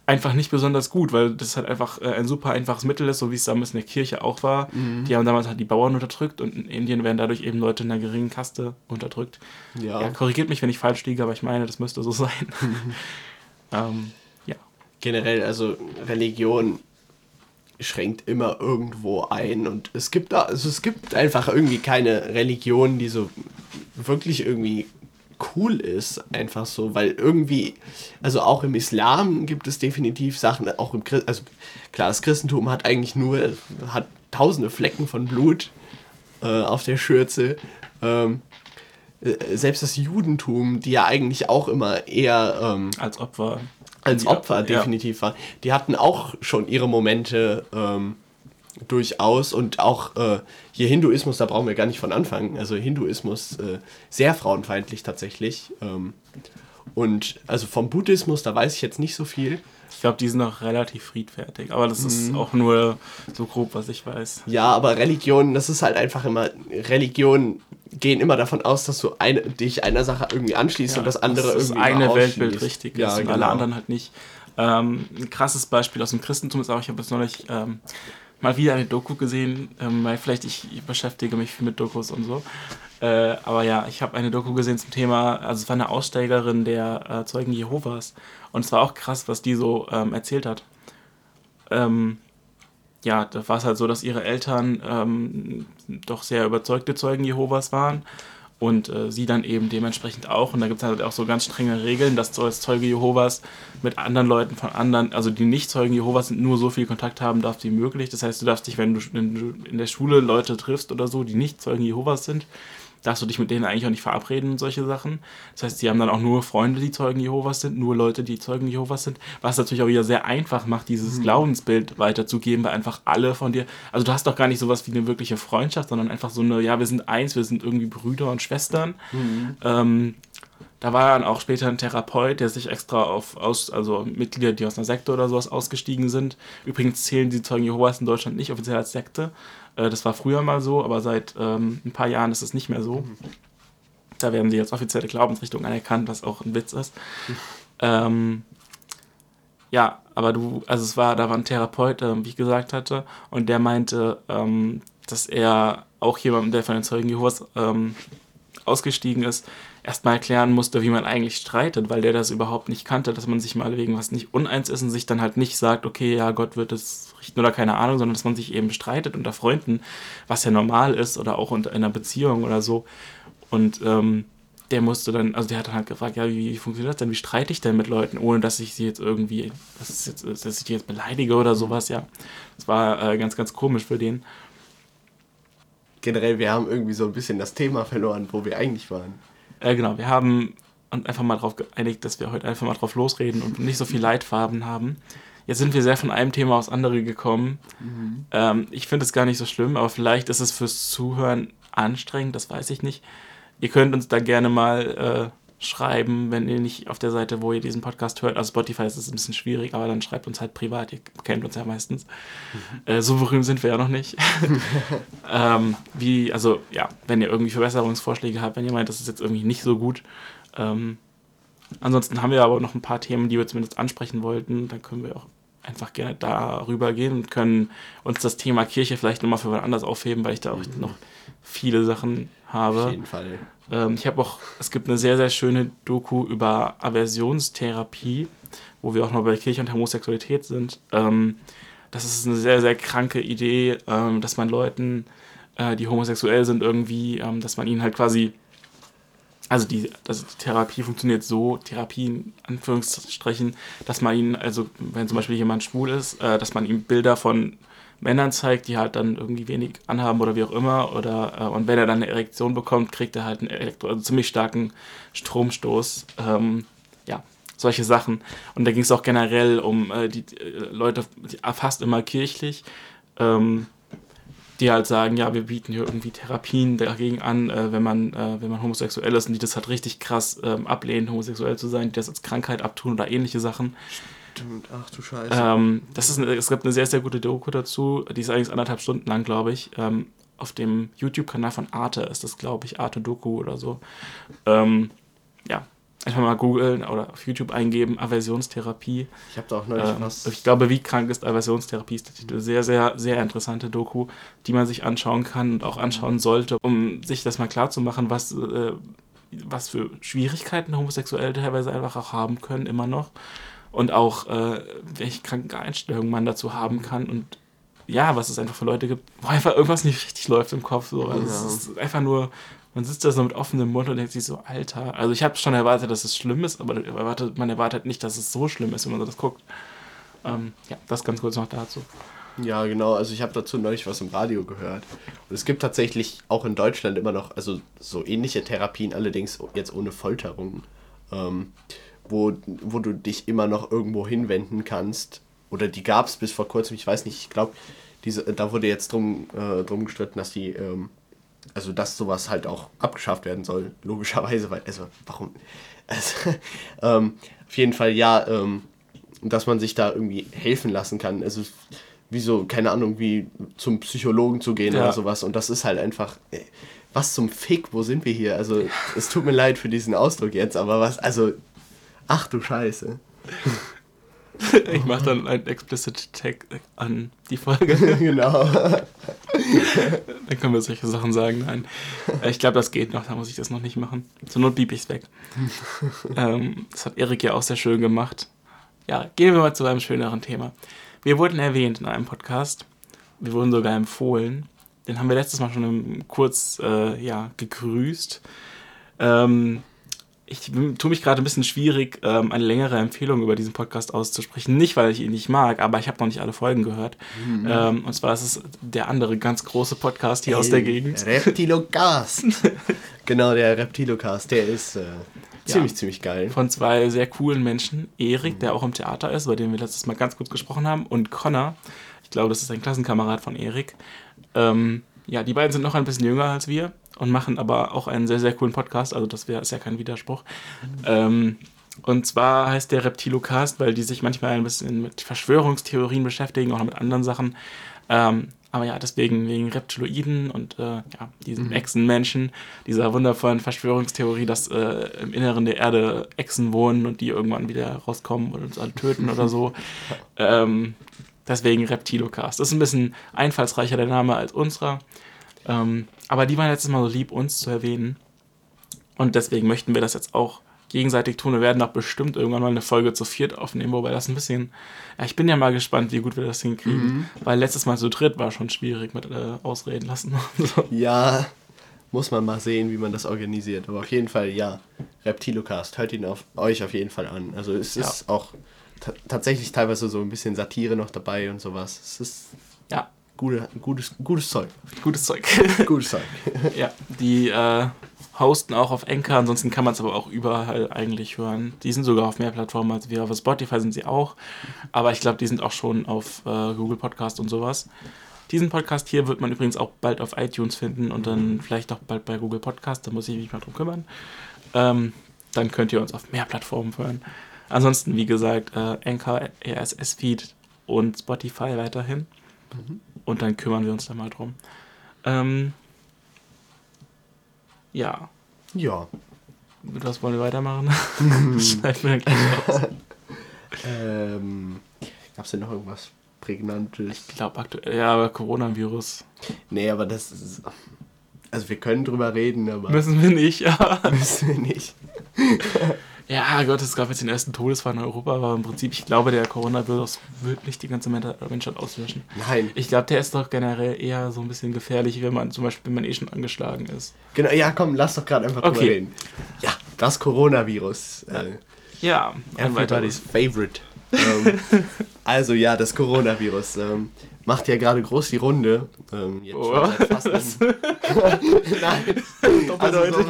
einfach nicht besonders gut, weil das halt einfach äh, ein super einfaches Mittel ist, so wie es damals in der Kirche auch war. Mhm. Die haben damals halt die Bauern unterdrückt und in Indien werden dadurch eben Leute in einer geringen Kaste unterdrückt. Ja. ja korrigiert mich, wenn ich falsch liege, aber ich meine, das müsste so sein. [laughs] ähm, ja. Generell, also Religion schränkt immer irgendwo ein und es gibt da, also es gibt einfach irgendwie keine Religion, die so wirklich irgendwie cool ist, einfach so, weil irgendwie, also auch im Islam gibt es definitiv Sachen, auch im Christ, also klar, das Christentum hat eigentlich nur, hat tausende Flecken von Blut äh, auf der Schürze. Ähm, äh, selbst das Judentum, die ja eigentlich auch immer eher ähm, als Opfer als Opfer definitiv ja. war, die hatten auch schon ihre Momente ähm, durchaus und auch äh, hier Hinduismus, da brauchen wir gar nicht von anfangen. Also Hinduismus äh, sehr frauenfeindlich tatsächlich. Ähm, und also vom Buddhismus, da weiß ich jetzt nicht so viel. Ich glaube, die sind auch relativ friedfertig, aber das ist mhm. auch nur so grob, was ich weiß. Ja, aber Religion, das ist halt einfach immer, Religionen gehen immer davon aus, dass du eine, dich einer Sache irgendwie anschließt ja, und das andere das irgendwie. Das eine Weltbild richtig ja, ist und genau. alle anderen halt nicht. Ähm, ein krasses Beispiel aus dem Christentum ist auch, ich habe jetzt neulich ähm, mal wieder eine Doku gesehen, ähm, weil vielleicht ich, ich, beschäftige mich viel mit Dokus und so. Äh, aber ja, ich habe eine Doku gesehen zum Thema, also es war eine Aussteigerin der äh, Zeugen Jehovas. Und es war auch krass, was die so ähm, erzählt hat. Ähm, ja, da war es halt so, dass ihre Eltern ähm, doch sehr überzeugte Zeugen Jehovas waren und äh, sie dann eben dementsprechend auch. Und da gibt es halt auch so ganz strenge Regeln, dass du als Zeuge Jehovas mit anderen Leuten von anderen, also die nicht Zeugen Jehovas sind, nur so viel Kontakt haben darfst wie möglich. Das heißt, du darfst dich, wenn du in der Schule Leute triffst oder so, die nicht Zeugen Jehovas sind, darfst du dich mit denen eigentlich auch nicht verabreden und solche Sachen. Das heißt, sie haben dann auch nur Freunde, die Zeugen Jehovas sind, nur Leute, die Zeugen Jehovas sind, was natürlich auch wieder sehr einfach macht, dieses mhm. Glaubensbild weiterzugeben, weil einfach alle von dir, also du hast doch gar nicht sowas wie eine wirkliche Freundschaft, sondern einfach so eine, ja, wir sind eins, wir sind irgendwie Brüder und Schwestern. Mhm. Ähm, da war dann auch später ein Therapeut, der sich extra auf aus, also Mitglieder, die aus einer Sekte oder sowas ausgestiegen sind. Übrigens zählen die Zeugen Jehovas in Deutschland nicht offiziell als Sekte. Äh, das war früher mal so, aber seit ähm, ein paar Jahren ist es nicht mehr so. Da werden sie jetzt offizielle Glaubensrichtungen anerkannt, was auch ein Witz ist. Ähm, ja, aber du, also es war, da war ein Therapeut, äh, wie ich gesagt hatte, und der meinte, ähm, dass er auch jemandem, der von den Zeugen Jehovas ähm, ausgestiegen ist, erstmal erklären musste, wie man eigentlich streitet, weil der das überhaupt nicht kannte, dass man sich mal wegen was nicht uneins ist und sich dann halt nicht sagt, okay, ja, Gott wird es richten oder keine Ahnung, sondern dass man sich eben streitet unter Freunden, was ja normal ist oder auch unter einer Beziehung oder so. Und ähm, der musste dann, also der hat dann halt gefragt, ja, wie, wie funktioniert das denn? Wie streite ich denn mit Leuten, ohne dass ich sie jetzt irgendwie, dass, jetzt, dass ich die jetzt beleidige oder sowas, ja. Das war äh, ganz, ganz komisch für den generell, wir haben irgendwie so ein bisschen das Thema verloren, wo wir eigentlich waren. Äh, genau, wir haben uns einfach mal darauf geeinigt, dass wir heute einfach mal drauf losreden und nicht so viel Leitfarben haben. Jetzt sind wir sehr von einem Thema aufs andere gekommen. Mhm. Ähm, ich finde es gar nicht so schlimm, aber vielleicht ist es fürs Zuhören anstrengend, das weiß ich nicht. Ihr könnt uns da gerne mal äh, schreiben, wenn ihr nicht auf der Seite, wo ihr diesen Podcast hört, also Spotify ist es ein bisschen schwierig, aber dann schreibt uns halt privat, ihr kennt uns ja meistens. Mhm. Äh, so berühmt sind wir ja noch nicht. [laughs] ähm, wie, also ja, wenn ihr irgendwie Verbesserungsvorschläge habt, wenn ihr meint, das ist jetzt irgendwie nicht so gut. Ähm, ansonsten haben wir aber noch ein paar Themen, die wir zumindest ansprechen wollten, dann können wir auch einfach gerne darüber gehen und können uns das Thema Kirche vielleicht nochmal für wann anders aufheben, weil ich da auch mhm. noch viele Sachen habe. Auf jeden Fall. Ähm, ich habe auch, es gibt eine sehr, sehr schöne Doku über Aversionstherapie, wo wir auch noch bei Kirche und Homosexualität sind. Ähm, das ist eine sehr, sehr kranke Idee, ähm, dass man Leuten, äh, die homosexuell sind, irgendwie, ähm, dass man ihnen halt quasi also die, also die Therapie funktioniert so, Therapie in Anführungsstrichen, dass man ihnen, also wenn zum Beispiel jemand schwul ist, äh, dass man ihm Bilder von Männern zeigt, die halt dann irgendwie wenig anhaben oder wie auch immer. Oder, äh, und wenn er dann eine Erektion bekommt, kriegt er halt einen Elektro also ziemlich starken Stromstoß. Ähm, ja, solche Sachen. Und da ging es auch generell um äh, die äh, Leute, die, fast immer kirchlich, ähm, die halt sagen, ja, wir bieten hier irgendwie Therapien dagegen an, äh, wenn, man, äh, wenn man homosexuell ist und die das halt richtig krass ähm, ablehnen, homosexuell zu sein, die das als Krankheit abtun oder ähnliche Sachen. Stimmt, ach du Scheiße. Ähm, das ist eine, es gibt eine sehr, sehr gute Doku dazu, die ist eigentlich anderthalb Stunden lang, glaube ich. Ähm, auf dem YouTube-Kanal von Arte ist das, glaube ich, Arte Doku oder so. Ähm, einfach mal googeln oder auf YouTube eingeben, Aversionstherapie. Ich habe da auch neulich ähm, was. Ich glaube, wie krank ist Aversionstherapie? Ist der Titel. Sehr, sehr, sehr interessante Doku, die man sich anschauen kann und auch anschauen sollte, um sich das mal klar zu machen, was, äh, was für Schwierigkeiten Homosexuelle teilweise einfach auch haben können, immer noch. Und auch, äh, welche kranken Einstellungen man dazu haben kann und ja, was es einfach für Leute gibt, wo einfach irgendwas nicht richtig läuft im Kopf. So. Also Ja. Es ist einfach nur, man sitzt da so mit offenem Mund und denkt sich so, Alter. Also ich habe schon erwartet, dass es schlimm ist, aber man erwartet nicht, dass es so schlimm ist, wenn man so das guckt. Ähm, ja, das ganz kurz noch dazu. Ja, genau. Also ich habe dazu neulich was im Radio gehört. Und es gibt tatsächlich auch in Deutschland immer noch, also so ähnliche Therapien, allerdings jetzt ohne Folterung, ähm, wo, wo du dich immer noch irgendwo hinwenden kannst. Oder die gab es bis vor kurzem, ich weiß nicht, ich glaube, da wurde jetzt drum, äh, drum gestritten, dass die, ähm, also dass sowas halt auch abgeschafft werden soll, logischerweise, weil, also warum? Also, [laughs] ähm, auf jeden Fall ja, ähm, dass man sich da irgendwie helfen lassen kann. Also wie so, keine Ahnung, wie zum Psychologen zu gehen Ja. oder sowas. Und das ist halt einfach, ey, was zum Fick, wo sind wir hier? Also es tut mir leid für diesen Ausdruck jetzt, aber was, also, ach du Scheiße. [laughs] Ich mache dann einen explicit Tag an die Folge. [laughs] genau. Dann können wir solche Sachen sagen. Nein, Äh, ich glaube, das geht noch. Da muss ich das noch nicht machen. Zur Not bieb ich's weg. [laughs] ähm, das hat Erik ja auch sehr schön gemacht. Ja, gehen wir mal zu einem schöneren Thema. Wir wurden erwähnt in einem Podcast. Wir wurden sogar empfohlen. Den haben wir letztes Mal schon kurz äh, ja, gegrüßt. Ähm, ich tue mich gerade ein bisschen schwierig, ähm, eine längere Empfehlung über diesen Podcast auszusprechen. Nicht, weil ich ihn nicht mag, aber ich habe noch nicht alle Folgen gehört. Ähm, und zwar ist es der andere ganz große Podcast hier aus der Gegend. Reptilocast. [laughs] genau, der Reptilocast, der ist äh, ziemlich, ziemlich geil. Von zwei sehr coolen Menschen. Erik, der auch im Theater ist, über den wir letztes Mal ganz kurz gesprochen haben. Und Connor, ich glaube, das ist ein Klassenkamerad von Erik. Ähm, ja, die beiden sind noch ein bisschen jünger als wir und machen aber auch einen sehr, sehr coolen Podcast. Also das wär, ist ja kein Widerspruch. Ähm, und zwar heißt der Reptilocast, weil die sich manchmal ein bisschen mit Verschwörungstheorien beschäftigen, auch noch mit anderen Sachen. Ähm, aber ja, deswegen wegen Reptiloiden und äh, ja, diesen Echsenmenschen, dieser wundervollen Verschwörungstheorie, dass äh, im Inneren der Erde Echsen wohnen und die irgendwann wieder rauskommen und uns alle töten oder so. [laughs] Ähm, deswegen Reptilocast. Das ist ein bisschen einfallsreicher der Name als unserer. Ähm, aber die waren letztes Mal so lieb, uns zu erwähnen. Und deswegen möchten wir das jetzt auch gegenseitig tun. Wir werden auch bestimmt irgendwann mal eine Folge zu viert aufnehmen, wobei das ein bisschen. Ja, ich bin ja mal gespannt, wie gut wir das hinkriegen. Weil letztes Mal zu dritt war schon schwierig mit äh, Ausreden lassen. [laughs] so. Ja, muss man mal sehen, wie man das organisiert. Aber auf jeden Fall, ja, Reptilocast, hört ihn auf, euch auf jeden Fall an. Also es Ja. ist auch ta tatsächlich teilweise so ein bisschen Satire noch dabei und sowas. Es ist gute, gutes, gutes Zeug. gutes Zeug. [laughs] Gutes Zeug. [laughs] ja, die äh, hosten auch auf Anchor, ansonsten kann man es aber auch überall eigentlich hören. Die sind sogar auf mehr Plattformen als wir. Auf Spotify sind sie auch, aber ich glaube, die sind auch schon auf äh, Google Podcast und sowas. Diesen Podcast hier wird man übrigens auch bald auf iTunes finden und dann vielleicht auch bald bei Google Podcast. Da muss ich mich mal drum kümmern. Ähm, dann könnt ihr uns auf mehr Plattformen hören. Ansonsten, wie gesagt, äh, Anchor, RSS-Feed und Spotify weiterhin. Und dann kümmern wir uns da mal drum. Ähm, ja, Ja. mit was wollen wir weitermachen? [laughs] das schneiden wir gleich aus. Ähm, Gab es denn noch irgendwas Prägnantes? Ich glaube aktuell, ja, aber Coronavirus Nee, aber das ist. Also wir können drüber reden, aber müssen wir nicht, ja. [laughs] müssen wir nicht. [laughs] Ja, Gott, es gab jetzt den ersten Todesfall in Europa, aber im Prinzip, ich glaube, der Coronavirus wird nicht die ganze Men- Menschheit auslöschen. Nein. Ich glaube, der ist doch generell eher so ein bisschen gefährlich, wenn man zum Beispiel, wenn man eh schon angeschlagen ist. Genau, ja, komm, lass doch gerade einfach drüber Okay. reden. Ja, das Coronavirus. Äh, Ja, everybody's favorite. ähm, [laughs] also ja, das Coronavirus ähm, macht ja gerade groß die Runde. Ähm, jetzt Oh, [laughs] [laughs] Nein. Also so,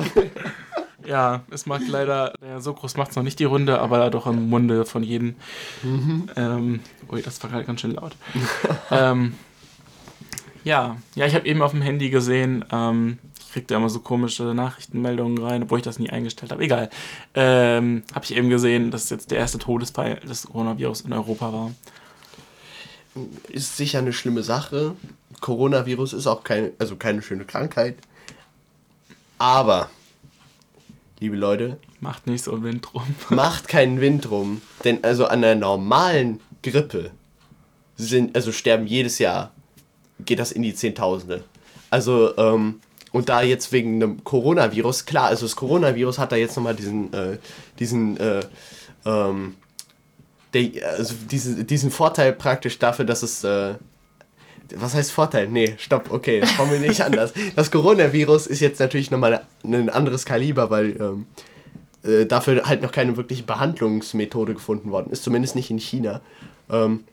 Ja, es macht leider, ja, so groß macht es noch nicht die Runde, aber doch im Munde von jedem. Ähm, ui, das war gerade ganz schön laut. [laughs] ähm, ja, ja, ich habe eben auf dem Handy gesehen, ähm, ich kriege da immer so komische Nachrichtenmeldungen rein, obwohl ich das nie eingestellt habe. Egal. Ähm, habe ich eben gesehen, dass jetzt der erste Todesfall des Coronavirus in Europa war. Ist sicher eine schlimme Sache. Coronavirus ist auch keine, also keine schöne Krankheit. Aber, liebe Leute, macht nicht so Wind drum. [laughs] macht keinen Wind drum. Denn also an der normalen Grippe sind, also sterben jedes Jahr, geht das in die Zehntausende. Also, ähm, und da jetzt wegen einem Coronavirus, klar, also das Coronavirus hat da jetzt nochmal diesen, äh, diesen, äh, ähm, der, also diesen, diesen Vorteil praktisch dafür, dass es, äh, was heißt Vorteil? Nee, stopp, okay, das kommen wir nicht anders. Das Coronavirus ist jetzt natürlich nochmal ein anderes Kaliber, weil ähm, äh, dafür halt noch keine wirkliche Behandlungsmethode gefunden worden ist, zumindest nicht in China. Ähm,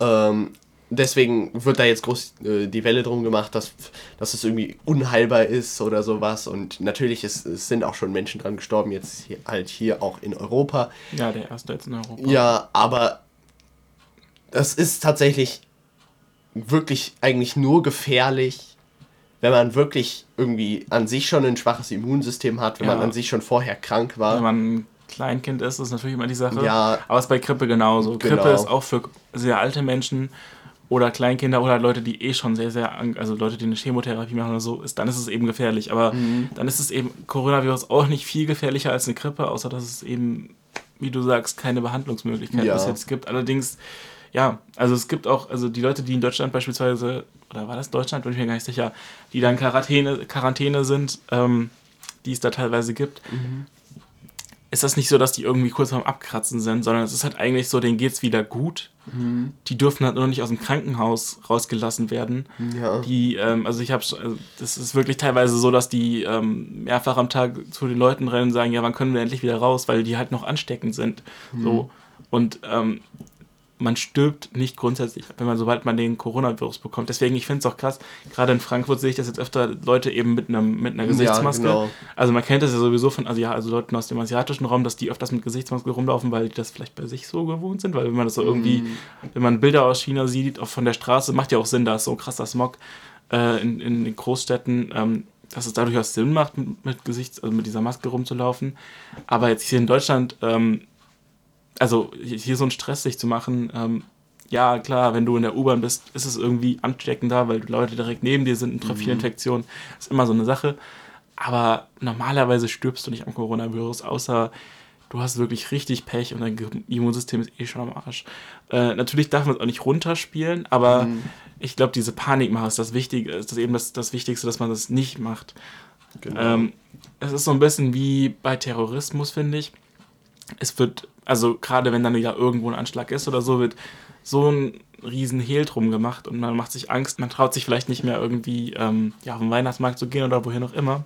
ähm, deswegen wird da jetzt groß äh, die Welle drum gemacht, dass, dass es irgendwie unheilbar ist oder sowas. Und natürlich ist, es sind auch schon Menschen dran gestorben, jetzt hier, halt hier auch in Europa. Ja, der erste jetzt in Europa. Ja, aber das ist tatsächlich wirklich eigentlich nur gefährlich, wenn man wirklich irgendwie an sich schon ein schwaches Immunsystem hat, wenn ja. man an sich schon vorher krank war. Wenn man Kleinkind ist, ist natürlich immer die Sache. Ja. Aber es ist bei Grippe genauso. Genau. Grippe ist auch für sehr alte Menschen oder Kleinkinder oder Leute, die eh schon sehr, sehr, also Leute, die eine Chemotherapie machen oder so, ist, dann ist es eben gefährlich. Aber mhm. dann ist es eben Coronavirus auch nicht viel gefährlicher als eine Grippe, außer dass es eben, wie du sagst, keine Behandlungsmöglichkeit ja. bis jetzt gibt. Allerdings, ja, also es gibt auch, also die Leute, die in Deutschland beispielsweise, oder war das Deutschland, bin ich mir gar nicht sicher, die dann Quarantäne, Quarantäne sind, ähm, die es da teilweise gibt, mhm ist das nicht so, dass die irgendwie kurz vorm Abkratzen sind, sondern es ist halt eigentlich so, denen geht's wieder gut. Mhm. Die dürfen halt nur nicht aus dem Krankenhaus rausgelassen werden. Ja. Die, ähm, also ich habe, also das ist wirklich teilweise so, dass die ähm, mehrfach am Tag zu den Leuten rennen und sagen, ja, wann können wir endlich wieder raus, weil die halt noch ansteckend sind. Mhm. So. Und ähm, man stirbt nicht grundsätzlich, wenn man, sobald man den Coronavirus bekommt. Deswegen, ich finde es auch krass, gerade in Frankfurt sehe ich das jetzt öfter Leute eben mit, einem, mit einer Gesichtsmaske. Ja, genau. Also man kennt das ja sowieso von, also ja, also Leuten aus dem asiatischen Raum, dass die öfters mit Gesichtsmaske rumlaufen, weil die das vielleicht bei sich so gewohnt sind, weil wenn man das so irgendwie, mm. wenn man Bilder aus China sieht, auch von der Straße, macht ja auch Sinn, da ist so krasser Smog äh, in, in den Großstädten, ähm, dass es dadurch auch Sinn macht, mit, mit Gesichts-, also mit dieser Maske rumzulaufen. Aber jetzt hier in Deutschland, ähm, also hier so einen Stress sich zu machen, ähm, ja, klar, wenn du in der U-Bahn bist, ist es irgendwie ansteckender, weil die Leute direkt neben dir sind, eine Tröpfcheninfektion, mhm. ist immer so eine Sache. Aber normalerweise stirbst du nicht am Coronavirus, außer du hast wirklich richtig Pech und dein Immunsystem ist eh schon am Arsch. Äh, natürlich darf man es auch nicht runterspielen, aber mhm. ich glaube, diese Panikmache ist das Wichtige, ist das eben das, das Wichtigste, dass man das nicht macht. Genau. Ähm, es ist so ein bisschen wie bei Terrorismus, finde ich. Es wird also gerade wenn dann ja irgendwo ein Anschlag ist oder so, wird so ein riesen Hehl drum gemacht und man macht sich Angst, man traut sich vielleicht nicht mehr irgendwie ähm, ja, auf den Weihnachtsmarkt zu gehen oder wohin auch immer.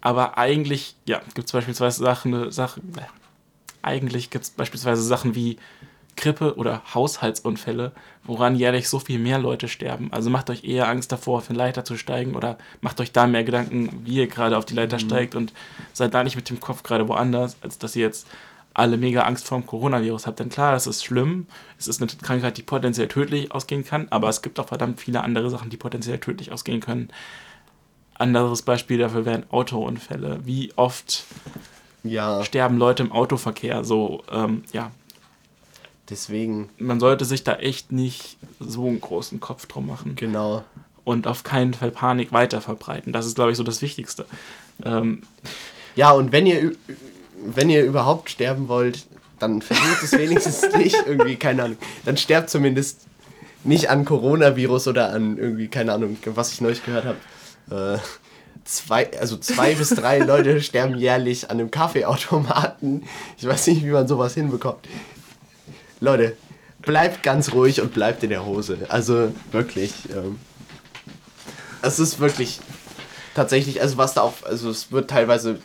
Aber eigentlich, ja, gibt es beispielsweise Sachen, Sachen äh, eigentlich gibt es beispielsweise Sachen wie Grippe oder Haushaltsunfälle, woran jährlich so viel mehr Leute sterben. Also macht euch eher Angst davor, auf eine Leiter zu steigen oder macht euch da mehr Gedanken, wie ihr gerade auf die Leiter mhm. steigt und seid da nicht mit dem Kopf gerade woanders, als dass ihr jetzt alle mega Angst vor dem Coronavirus habt. Denn klar, es ist schlimm, es ist eine Krankheit, die potenziell tödlich ausgehen kann, aber es gibt auch verdammt viele andere Sachen, die potenziell tödlich ausgehen können. Anderes Beispiel dafür wären Autounfälle. Wie oft ja. sterben Leute im Autoverkehr? So, ähm, ja. Deswegen. Man sollte sich da echt nicht so einen großen Kopf drum machen. Genau. Und auf keinen Fall Panik weiter verbreiten. Das ist, glaube ich, so das Wichtigste. Ähm, ja, und wenn ihr wenn ihr überhaupt sterben wollt, dann versucht es wenigstens [laughs] nicht irgendwie, keine Ahnung. Dann sterbt zumindest nicht an Coronavirus oder an irgendwie, keine Ahnung, was ich neulich gehört habe. Äh, zwei, also zwei bis drei Leute [laughs] sterben jährlich an einem Kaffeeautomaten. Ich weiß nicht, wie man sowas hinbekommt. Leute, bleibt ganz ruhig und bleibt in der Hose. Also wirklich. Ähm, es ist wirklich tatsächlich, also was da auch, also es wird teilweise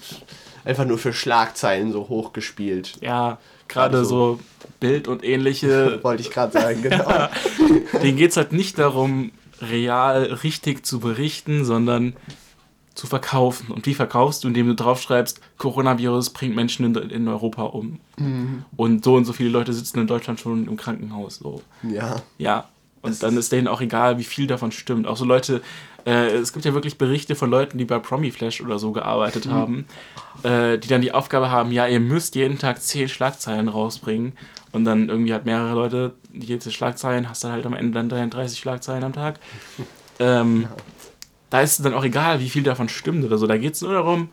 einfach nur für Schlagzeilen so hochgespielt. Ja, gerade so. so. Bild und ähnliche. [laughs] Wollte ich gerade sagen, genau. [laughs] Denen geht es halt nicht darum, real richtig zu berichten, sondern zu verkaufen. Und wie verkaufst du, indem du draufschreibst, Coronavirus bringt Menschen in, in Europa um. Mhm. Und so und so viele Leute sitzen in Deutschland schon im Krankenhaus. So. Ja. Ja. Und dann ist denen auch egal, wie viel davon stimmt. Auch so Leute, äh, es gibt ja wirklich Berichte von Leuten, die bei Promiflash oder so gearbeitet mhm. haben, äh, die dann die Aufgabe haben, ja, ihr müsst jeden Tag zehn Schlagzeilen rausbringen. Und dann irgendwie hat mehrere Leute jede Schlagzeilen, hast dann halt am Ende dann 33 Schlagzeilen am Tag. [laughs] Ähm, ja. Da ist es dann auch egal, wie viel davon stimmt oder so. Da geht es nur darum,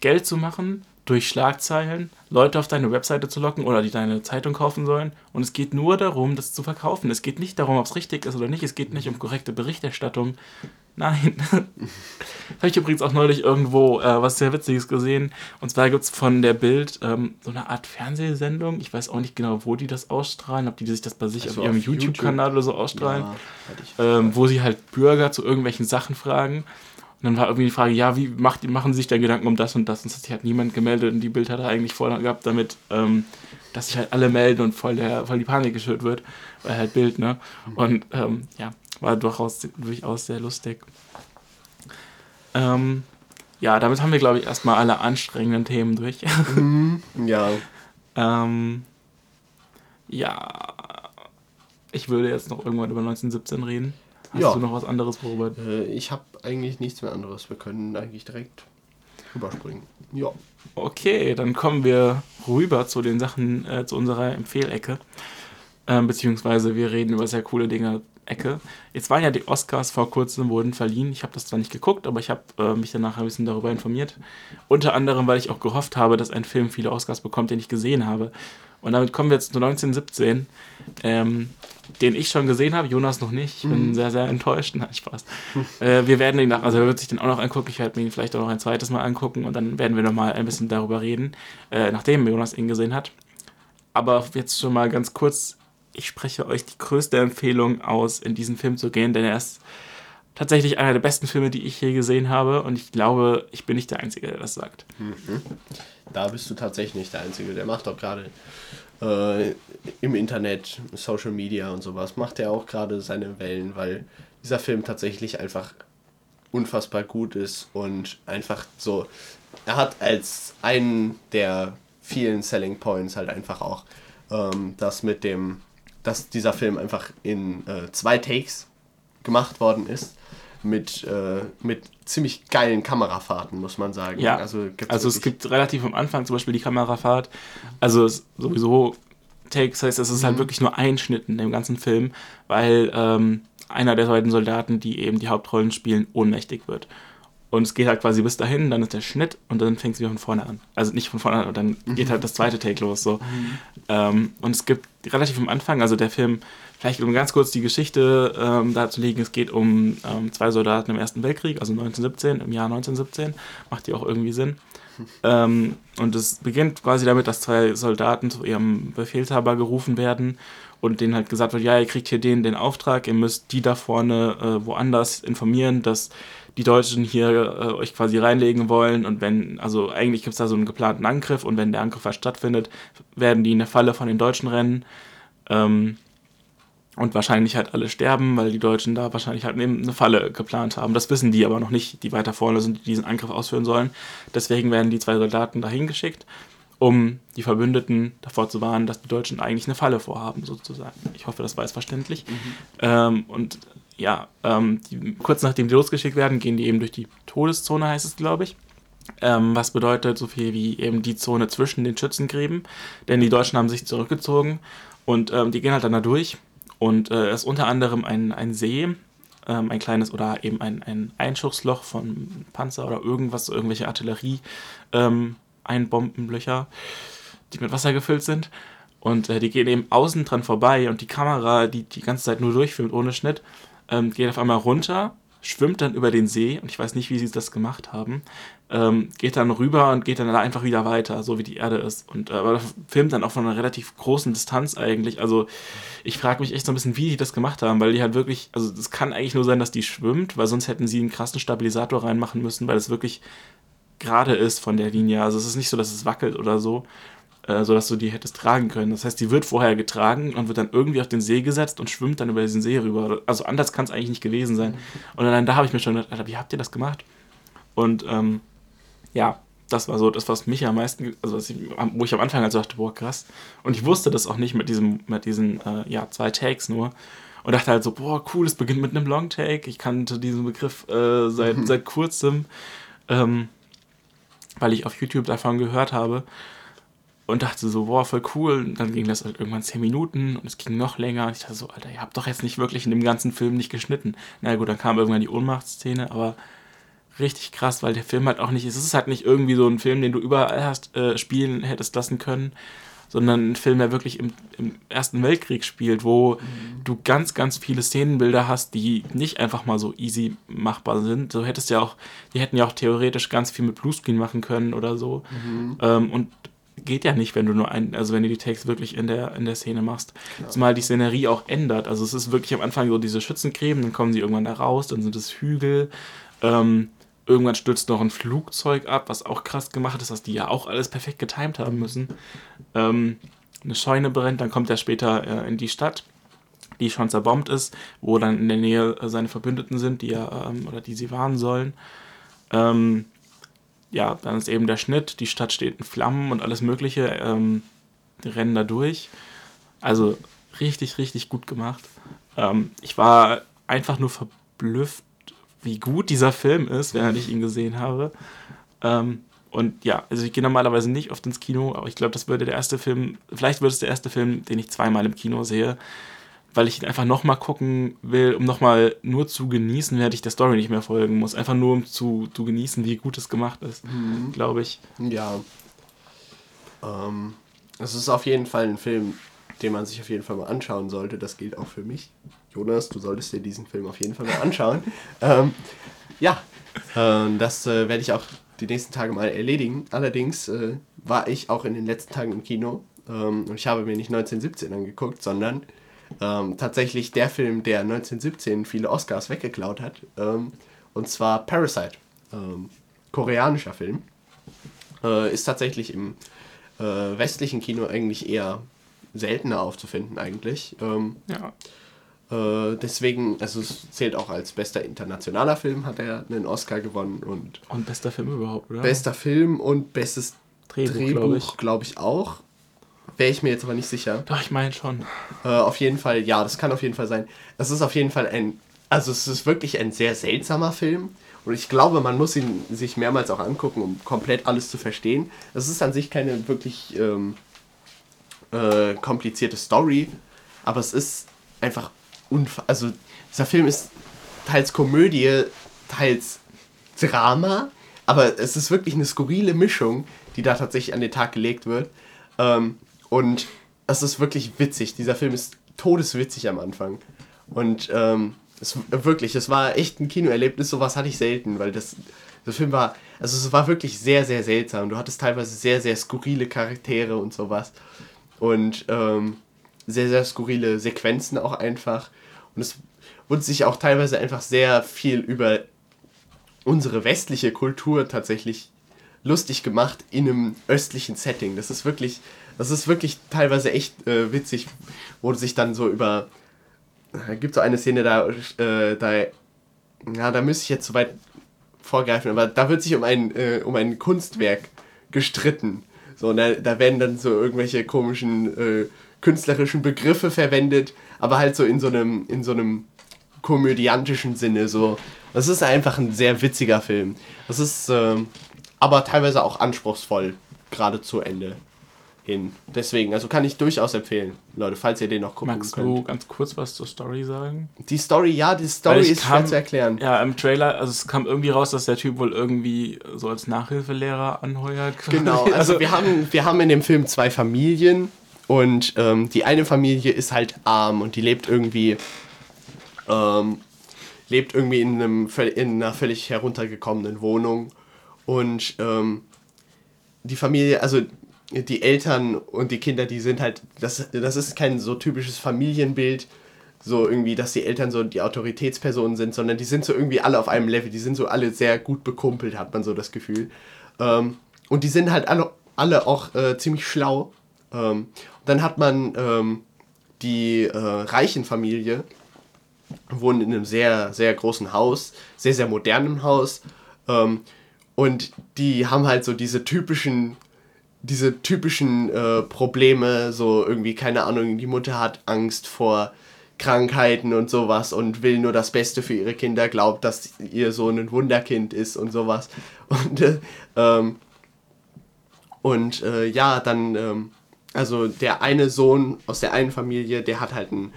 Geld zu machen durch Schlagzeilen, Leute auf deine Webseite zu locken oder die deine Zeitung kaufen sollen. Und es geht nur darum, das zu verkaufen. Es geht nicht darum, ob es richtig ist oder nicht. Es geht nicht um korrekte Berichterstattung. Nein. [laughs] Habe ich übrigens auch neulich irgendwo äh, was sehr Witziges gesehen. Und zwar gibt es von der Bild ähm, so eine Art Fernsehsendung. Ich weiß auch nicht genau, wo die das ausstrahlen. Ob die sich das bei sich also auf ihrem YouTube-Kanal YouTube. oder so ausstrahlen. Ja, ähm, wo sie halt Bürger zu irgendwelchen Sachen fragen. Und dann war irgendwie die Frage, ja, wie macht, machen Sie sich da Gedanken um das und das? Und das hat sich halt niemand gemeldet und die Bild hat er eigentlich voll gehabt damit, ähm, dass sich halt alle melden und voll, der, voll die Panik geschürt wird, weil halt Bild, ne? Und ähm, ja, war durchaus, durchaus sehr lustig. Ähm, ja, damit haben wir, glaube ich, erstmal alle anstrengenden Themen durch. Mhm, ja. [laughs] ähm, ja, ich würde jetzt noch irgendwann über 1917 reden. Hast ja. du noch was anderes, worüber? Äh, ich habe eigentlich nichts mehr anderes. Wir können eigentlich direkt rüberspringen. Ja. Okay, dann kommen wir rüber zu den Sachen, äh, zu unserer Empfehlecke. Ähm, beziehungsweise wir reden über sehr coole Dinge. Ecke. Jetzt waren ja die Oscars vor kurzem wurden verliehen. Ich habe das zwar nicht geguckt, aber ich habe äh, mich danach ein bisschen darüber informiert. Unter anderem, weil ich auch gehofft habe, dass ein Film viele Oscars bekommt, den ich gesehen habe. Und damit kommen wir jetzt zu 1917, ähm, den ich schon gesehen habe, Jonas noch nicht. Ich bin mhm. sehr, sehr enttäuscht. [laughs] Nein, Spaß. Äh, wir werden ihn nach, also er wird sich den auch noch angucken. Ich werde mir ihn vielleicht auch noch ein zweites Mal angucken und dann werden wir nochmal ein bisschen darüber reden, äh, nachdem Jonas ihn gesehen hat. Aber jetzt schon mal ganz kurz, ich spreche euch die größte Empfehlung aus, in diesen Film zu gehen, denn er ist tatsächlich einer der besten Filme, die ich je gesehen habe und ich glaube, ich bin nicht der Einzige, der das sagt. Mhm. Da bist du tatsächlich nicht der Einzige. Der macht doch gerade äh, im Internet, Social Media und sowas, macht er auch gerade seine Wellen, weil dieser Film tatsächlich einfach unfassbar gut ist und einfach so, er hat als einen der vielen Selling Points halt einfach auch ähm, das mit dem, dass dieser Film einfach in äh, zwei Takes gemacht worden ist mit, äh, mit ziemlich geilen Kamerafahrten, muss man sagen. Ja, also, also es gibt relativ am Anfang zum Beispiel die Kamerafahrt, also sowieso Takes heißt, es ist halt mhm. wirklich nur ein Schnitt in dem ganzen Film, weil ähm, einer der beiden Soldaten, die eben die Hauptrollen spielen, ohnmächtig wird. Und es geht halt quasi bis dahin, dann ist der Schnitt und dann fängt es wieder von vorne an. Also nicht von vorne an, und dann geht halt das zweite Take los. So. Mhm. Ähm, und es gibt relativ am Anfang, also der Film Vielleicht um ganz kurz die Geschichte ähm, darzulegen, es geht um ähm, zwei Soldaten im Ersten Weltkrieg, also 1917, im Jahr 1917, macht die auch irgendwie Sinn. [laughs] Ähm, und es beginnt quasi damit, dass zwei Soldaten zu ihrem Befehlshaber gerufen werden und denen halt gesagt wird, ja, ihr kriegt hier den, den Auftrag, ihr müsst die da vorne äh, woanders informieren, dass die Deutschen hier äh, euch quasi reinlegen wollen und wenn, also eigentlich gibt es da so einen geplanten Angriff und wenn der Angriff halt stattfindet, werden die in der Falle von den Deutschen rennen. Ähm, und wahrscheinlich halt alle sterben, weil die Deutschen da wahrscheinlich halt eine Falle geplant haben. Das wissen die aber noch nicht, die weiter vorne sind, die diesen Angriff ausführen sollen. Deswegen werden die zwei Soldaten dahin geschickt, um die Verbündeten davor zu warnen, dass die Deutschen eigentlich eine Falle vorhaben, sozusagen. Ich hoffe, das war jetzt verständlich. Mhm. Ähm, und ja, ähm, die, kurz nachdem die losgeschickt werden, gehen die eben durch die Todeszone, heißt es, glaube ich. Ähm, was bedeutet so viel wie eben die Zone zwischen den Schützengräben. Denn die Deutschen haben sich zurückgezogen und ähm, die gehen halt dann da durch und äh, ist unter anderem ein, ein See, ähm, ein kleines oder eben ein, ein Einschussloch von Panzer oder irgendwas, irgendwelche Artillerie, ähm, Einbombenlöcher, die mit Wasser gefüllt sind. Und äh, die gehen eben außen dran vorbei und die Kamera, die die ganze Zeit nur durchfilmt ohne Schnitt, ähm, geht auf einmal runter schwimmt dann über den See, und ich weiß nicht, wie sie das gemacht haben, ähm, geht dann rüber und geht dann da einfach wieder weiter, so wie die Erde ist. Und äh, aber filmt dann auch von einer relativ großen Distanz eigentlich. Also ich frage mich echt so ein bisschen, wie die das gemacht haben, weil die halt wirklich, also es kann eigentlich nur sein, dass die schwimmt, weil sonst hätten sie einen krassen Stabilisator reinmachen müssen, weil es wirklich gerade ist von der Linie. Also es ist nicht so, dass es wackelt oder so, äh, sodass du die hättest tragen können. Das heißt, die wird vorher getragen und wird dann irgendwie auf den See gesetzt und schwimmt dann über diesen See rüber. Also anders kann es eigentlich nicht gewesen sein. Und dann da habe ich mir schon gedacht, Alter, wie habt ihr das gemacht? Und ähm, ja, das war so das, was mich am meisten, also ich, wo ich am Anfang also dachte, boah, krass. Und ich wusste das auch nicht mit diesem, mit diesen, äh, ja, zwei Takes nur. und dachte halt so, boah, cool, es beginnt mit einem Longtake. Ich kannte diesen Begriff äh, seit, mhm. seit kurzem, ähm, weil ich auf YouTube davon gehört habe und dachte so, boah, voll cool. Und dann ging das halt irgendwann zehn Minuten und es ging noch länger. Und ich dachte so, Alter, ihr habt doch jetzt nicht wirklich in dem ganzen Film nicht geschnitten. Na gut, dann kam irgendwann die Ohnmachtsszene, aber richtig krass, weil der Film halt auch nicht, es ist halt nicht irgendwie so ein Film, den du überall hast äh, spielen hättest lassen können, sondern ein Film, der wirklich im, im Ersten Weltkrieg spielt, wo mhm. du ganz, ganz viele Szenenbilder hast, die nicht einfach mal so easy machbar sind. So hättest ja auch, die hätten ja auch theoretisch ganz viel mit Bluescreen machen können oder so. Mhm. Ähm, und geht ja nicht, wenn du nur ein, also wenn du die Takes wirklich in der, in der Szene machst. Klar. Zumal die Szenerie auch ändert. Also es ist wirklich am Anfang so diese Schützencreme, dann kommen sie irgendwann da raus, dann sind es Hügel. Ähm, irgendwann stürzt noch ein Flugzeug ab, was auch krass gemacht ist, dass die ja auch alles perfekt getimt haben müssen. Ähm, eine Scheune brennt, dann kommt er später äh, in die Stadt, die schon zerbombt ist, wo dann in der Nähe äh, seine Verbündeten sind, die er, ähm, oder die sie warnen sollen. Ähm, ja, dann ist eben der Schnitt, die Stadt steht in Flammen und alles Mögliche, ähm, rennen da durch. Also richtig, richtig gut gemacht. Ähm, ich war einfach nur verblüfft, wie gut dieser Film ist, während ich ihn gesehen habe. Ähm, und ja, also ich gehe normalerweise nicht oft ins Kino, aber ich glaube, das würde der erste Film, vielleicht wird es der erste Film, den ich zweimal im Kino sehe weil ich ihn einfach nochmal gucken will, um nochmal nur zu genießen, während ich der Story nicht mehr folgen muss. Einfach nur um zu, zu genießen, wie gut es gemacht ist, mhm. glaube ich. Ja. Ähm, es ist auf jeden Fall ein Film, den man sich auf jeden Fall mal anschauen sollte. Das gilt auch für mich. Jonas, du solltest dir diesen Film auf jeden Fall mal anschauen. [laughs] ähm, ja, äh, das äh, werde ich auch die nächsten Tage mal erledigen. Allerdings äh, war ich auch in den letzten Tagen im Kino ähm, und ich habe mir nicht 1917 angeguckt, sondern ähm, tatsächlich der Film, der 1917 viele Oscars weggeklaut hat. Ähm, und zwar Parasite. Ähm, koreanischer Film. Äh, ist tatsächlich im äh, westlichen Kino eigentlich eher seltener aufzufinden eigentlich. Ähm, ja. Äh, deswegen, also es zählt auch als bester internationaler Film, hat er einen Oscar gewonnen und. Und bester Film überhaupt, oder? Bester Film und bestes Drehbuch, Drehbuch glaube ich. Glaub ich auch. Wäre ich mir jetzt aber nicht sicher. Doch, ich meine schon. Äh, auf jeden Fall, ja, das kann auf jeden Fall sein. Es ist auf jeden Fall ein, also es ist wirklich ein sehr seltsamer Film. Und ich glaube, man muss ihn sich mehrmals auch angucken, um komplett alles zu verstehen. Es ist an sich keine wirklich ähm, äh, komplizierte Story, aber es ist einfach unfassbar. Also, dieser Film ist teils Komödie, teils Drama, aber es ist wirklich eine skurrile Mischung, die da tatsächlich an den Tag gelegt wird. Ähm, und es ist wirklich witzig. Dieser Film ist todeswitzig am Anfang. Und ähm, es, wirklich, es war echt ein Kinoerlebnis. Sowas hatte ich selten, weil das, der Film war, also es war wirklich sehr, sehr seltsam. Du hattest teilweise sehr, sehr skurrile Charaktere und sowas. Und ähm, sehr, sehr skurrile Sequenzen auch einfach. Und es wurde sich auch teilweise einfach sehr viel über unsere westliche Kultur tatsächlich lustig gemacht in einem östlichen Setting. Das ist wirklich, das ist wirklich teilweise echt äh, witzig, wo sich dann so über. Da gibt so eine Szene, da, äh, da. Ja, da müsste ich jetzt zu weit vorgreifen, aber da wird sich um ein, äh, um ein Kunstwerk gestritten. So, da, da werden dann so irgendwelche komischen äh, künstlerischen Begriffe verwendet, aber halt so in so einem, in so einem komödiantischen Sinne. So. Das ist einfach ein sehr witziger Film. Das ist ähm, aber teilweise auch anspruchsvoll, gerade zu Ende hin. Deswegen, also kann ich durchaus empfehlen, Leute, falls ihr den noch gucken Magst könnt. Magst du ganz kurz was zur Story sagen? Die Story, ja, die Story ist kam, schwer zu erklären. Ja, im Trailer, also es kam irgendwie raus, dass der Typ wohl irgendwie so als Nachhilfelehrer anheuert. Genau, also, [laughs] also wir, haben, wir haben in dem Film zwei Familien und ähm, die eine Familie ist halt arm und die lebt irgendwie ähm, lebt irgendwie in, einem, in einer völlig heruntergekommenen Wohnung und ähm, die Familie, also die Eltern und die Kinder, die sind halt, das, das ist kein so typisches Familienbild, so irgendwie, dass die Eltern so die Autoritätspersonen sind, sondern die sind so irgendwie alle auf einem Level, die sind so alle sehr gut bekumpelt, hat man so das Gefühl. Ähm, und die sind halt alle, alle auch äh, ziemlich schlau. Ähm, dann hat man ähm, die äh, reichen Familie, wohnen in einem sehr, sehr großen Haus, sehr, sehr modernen Haus. Ähm, und die haben halt so diese typischen diese typischen äh, Probleme, so irgendwie, keine Ahnung, die Mutter hat Angst vor Krankheiten und sowas und will nur das Beste für ihre Kinder, glaubt, dass ihr Sohn ein Wunderkind ist und sowas. [laughs] Und, äh, ähm, und äh, ja, dann, ähm, also der eine Sohn aus der einen Familie, der hat halt einen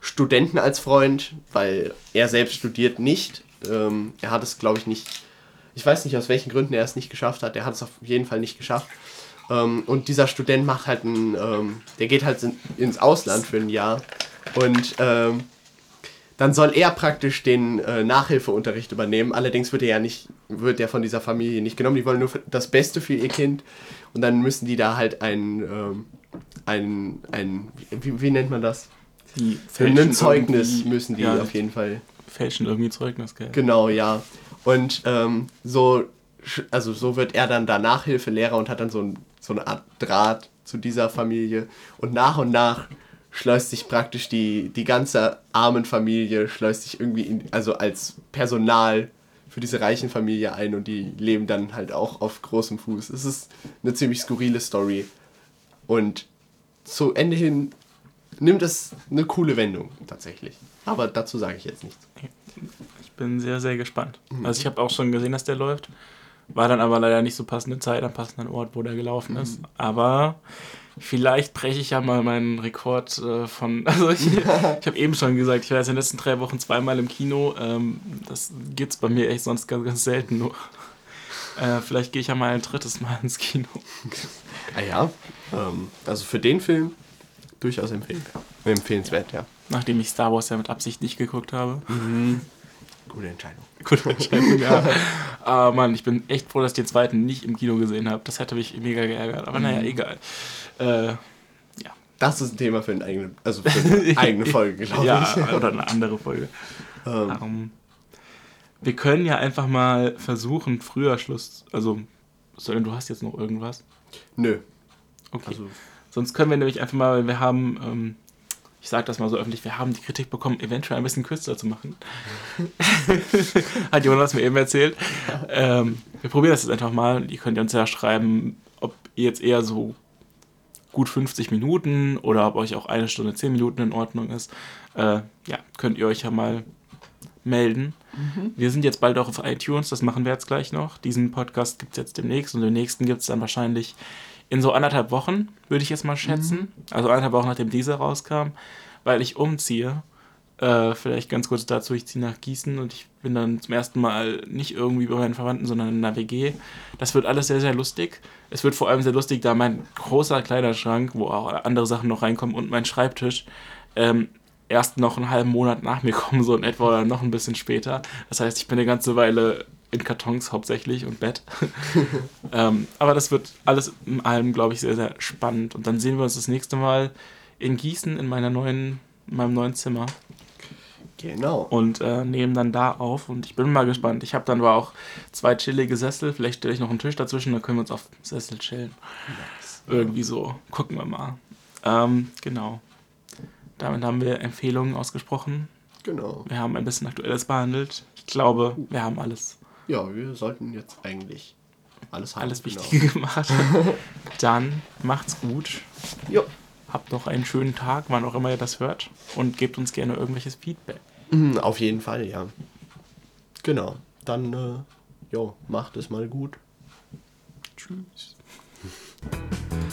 Studenten als Freund, weil er selbst studiert nicht. Ähm, er hat es, glaube ich, nicht. Ich weiß nicht, aus welchen Gründen er es nicht geschafft hat. Er hat es auf jeden Fall nicht geschafft. Ähm, und dieser Student macht halt ein, ähm, der geht halt in, ins Ausland für ein Jahr. Und ähm, dann soll er praktisch den äh, Nachhilfeunterricht übernehmen. Allerdings wird er ja nicht, wird der von dieser Familie nicht genommen. Die wollen nur das Beste für ihr Kind. Und dann müssen die da halt ein, ähm, ein, ein wie, wie nennt man das? Die ein Zeugnis müssen die ja, auf jeden Fall. Fälschen irgendwie Zeugnis, gell? Genau, ja. Und ähm, so, also so wird er dann da Nachhilfelehrer und hat dann so, ein, so eine Art Draht zu dieser Familie. Und nach und nach schleust sich praktisch die, die ganze armen Familie, schleust sich irgendwie in, also als Personal für diese reichen Familie ein und die leben dann halt auch auf großem Fuß. Es ist eine ziemlich skurrile Story. Und zu Ende hin nimmt es eine coole Wendung tatsächlich. Aber dazu sage ich jetzt nichts. Ich bin sehr, sehr gespannt. Mhm. Also ich habe auch schon gesehen, dass der läuft. War dann aber leider nicht so passende Zeit am passenden Ort, wo der gelaufen ist. Mhm. Aber vielleicht breche ich ja mal meinen Rekord äh, von. [laughs] Also ich, ich habe eben schon gesagt, ich war jetzt in den letzten drei Wochen zweimal im Kino. Ähm, das gibt es bei mir echt sonst ganz, ganz selten nur. Äh, vielleicht gehe ich ja mal ein drittes Mal ins Kino. [laughs] Ah ja. Ähm, also für den Film durchaus empfehlen, empfehlenswert, ja. Nachdem ich Star Wars ja mit Absicht nicht geguckt habe. Mhm. Gute Entscheidung. [laughs] Gute Entscheidung, ja. Aber Mann, ich bin echt froh, dass ich den zweiten nicht im Kino gesehen habe. Das hätte mich mega geärgert. Aber mhm. naja, egal. Äh, ja. Das ist ein Thema für eine eigene, also für eine [laughs] eigene Folge, glaube ich. Ja, oder eine andere Folge. Ähm. Um, wir können ja einfach mal versuchen, früher Schluss. Also, du hast jetzt noch irgendwas? Nö. Okay. Also, Sonst können wir nämlich einfach mal, wir haben, ähm, ich sage das mal so öffentlich, wir haben die Kritik bekommen, eventuell ein bisschen kürzer zu machen. [laughs] Hat Jonas mir eben erzählt. Ähm, wir probieren das jetzt einfach mal. Ihr könnt uns ja schreiben, ob ihr jetzt eher so gut 50 Minuten oder ob euch auch eine Stunde 10 Minuten in Ordnung ist. Äh, ja, könnt ihr euch ja mal melden. Mhm. Wir sind jetzt bald auch auf iTunes, das machen wir jetzt gleich noch. Diesen Podcast gibt es jetzt demnächst und den nächsten gibt es dann wahrscheinlich in so anderthalb Wochen, würde ich jetzt mal schätzen. Mhm. Also anderthalb Wochen, nachdem dieser rauskam, weil ich umziehe. Äh, vielleicht ganz kurz dazu, ich ziehe nach Gießen und ich bin dann zum ersten Mal nicht irgendwie bei meinen Verwandten, sondern in einer WG. Das wird alles sehr, sehr lustig. Es wird vor allem sehr lustig, da mein großer Kleiderschrank, wo auch andere Sachen noch reinkommen und mein Schreibtisch ähm, erst noch einen halben Monat nach mir kommen, so in etwa oder noch ein bisschen später. Das heißt, ich bin eine ganze Weile in Kartons hauptsächlich und Bett. [laughs] ähm, aber das wird alles in allem, glaube ich, sehr, sehr spannend. Und dann sehen wir uns das nächste Mal in Gießen in meiner neuen, in meinem neuen Zimmer. Genau. Und äh, nehmen dann da auf. Und ich bin mal gespannt. Ich habe dann aber auch zwei chillige Sessel. Vielleicht stelle ich noch einen Tisch dazwischen, dann können wir uns auf Sessel chillen. Nice. Irgendwie so. Gucken wir mal. Ähm, genau. Damit haben wir Empfehlungen ausgesprochen. Genau. Wir haben ein bisschen Aktuelles behandelt. Ich glaube, wir haben alles ja, wir sollten jetzt eigentlich alles haben. Alles genau. Wichtige [laughs] gemacht. [laughs] Dann macht's gut. Jo. Habt noch einen schönen Tag, wann auch immer ihr das hört. Und gebt uns gerne irgendwelches Feedback. Mhm, auf jeden Fall, ja. Genau. Dann, äh, jo, macht es mal gut. Tschüss. [laughs]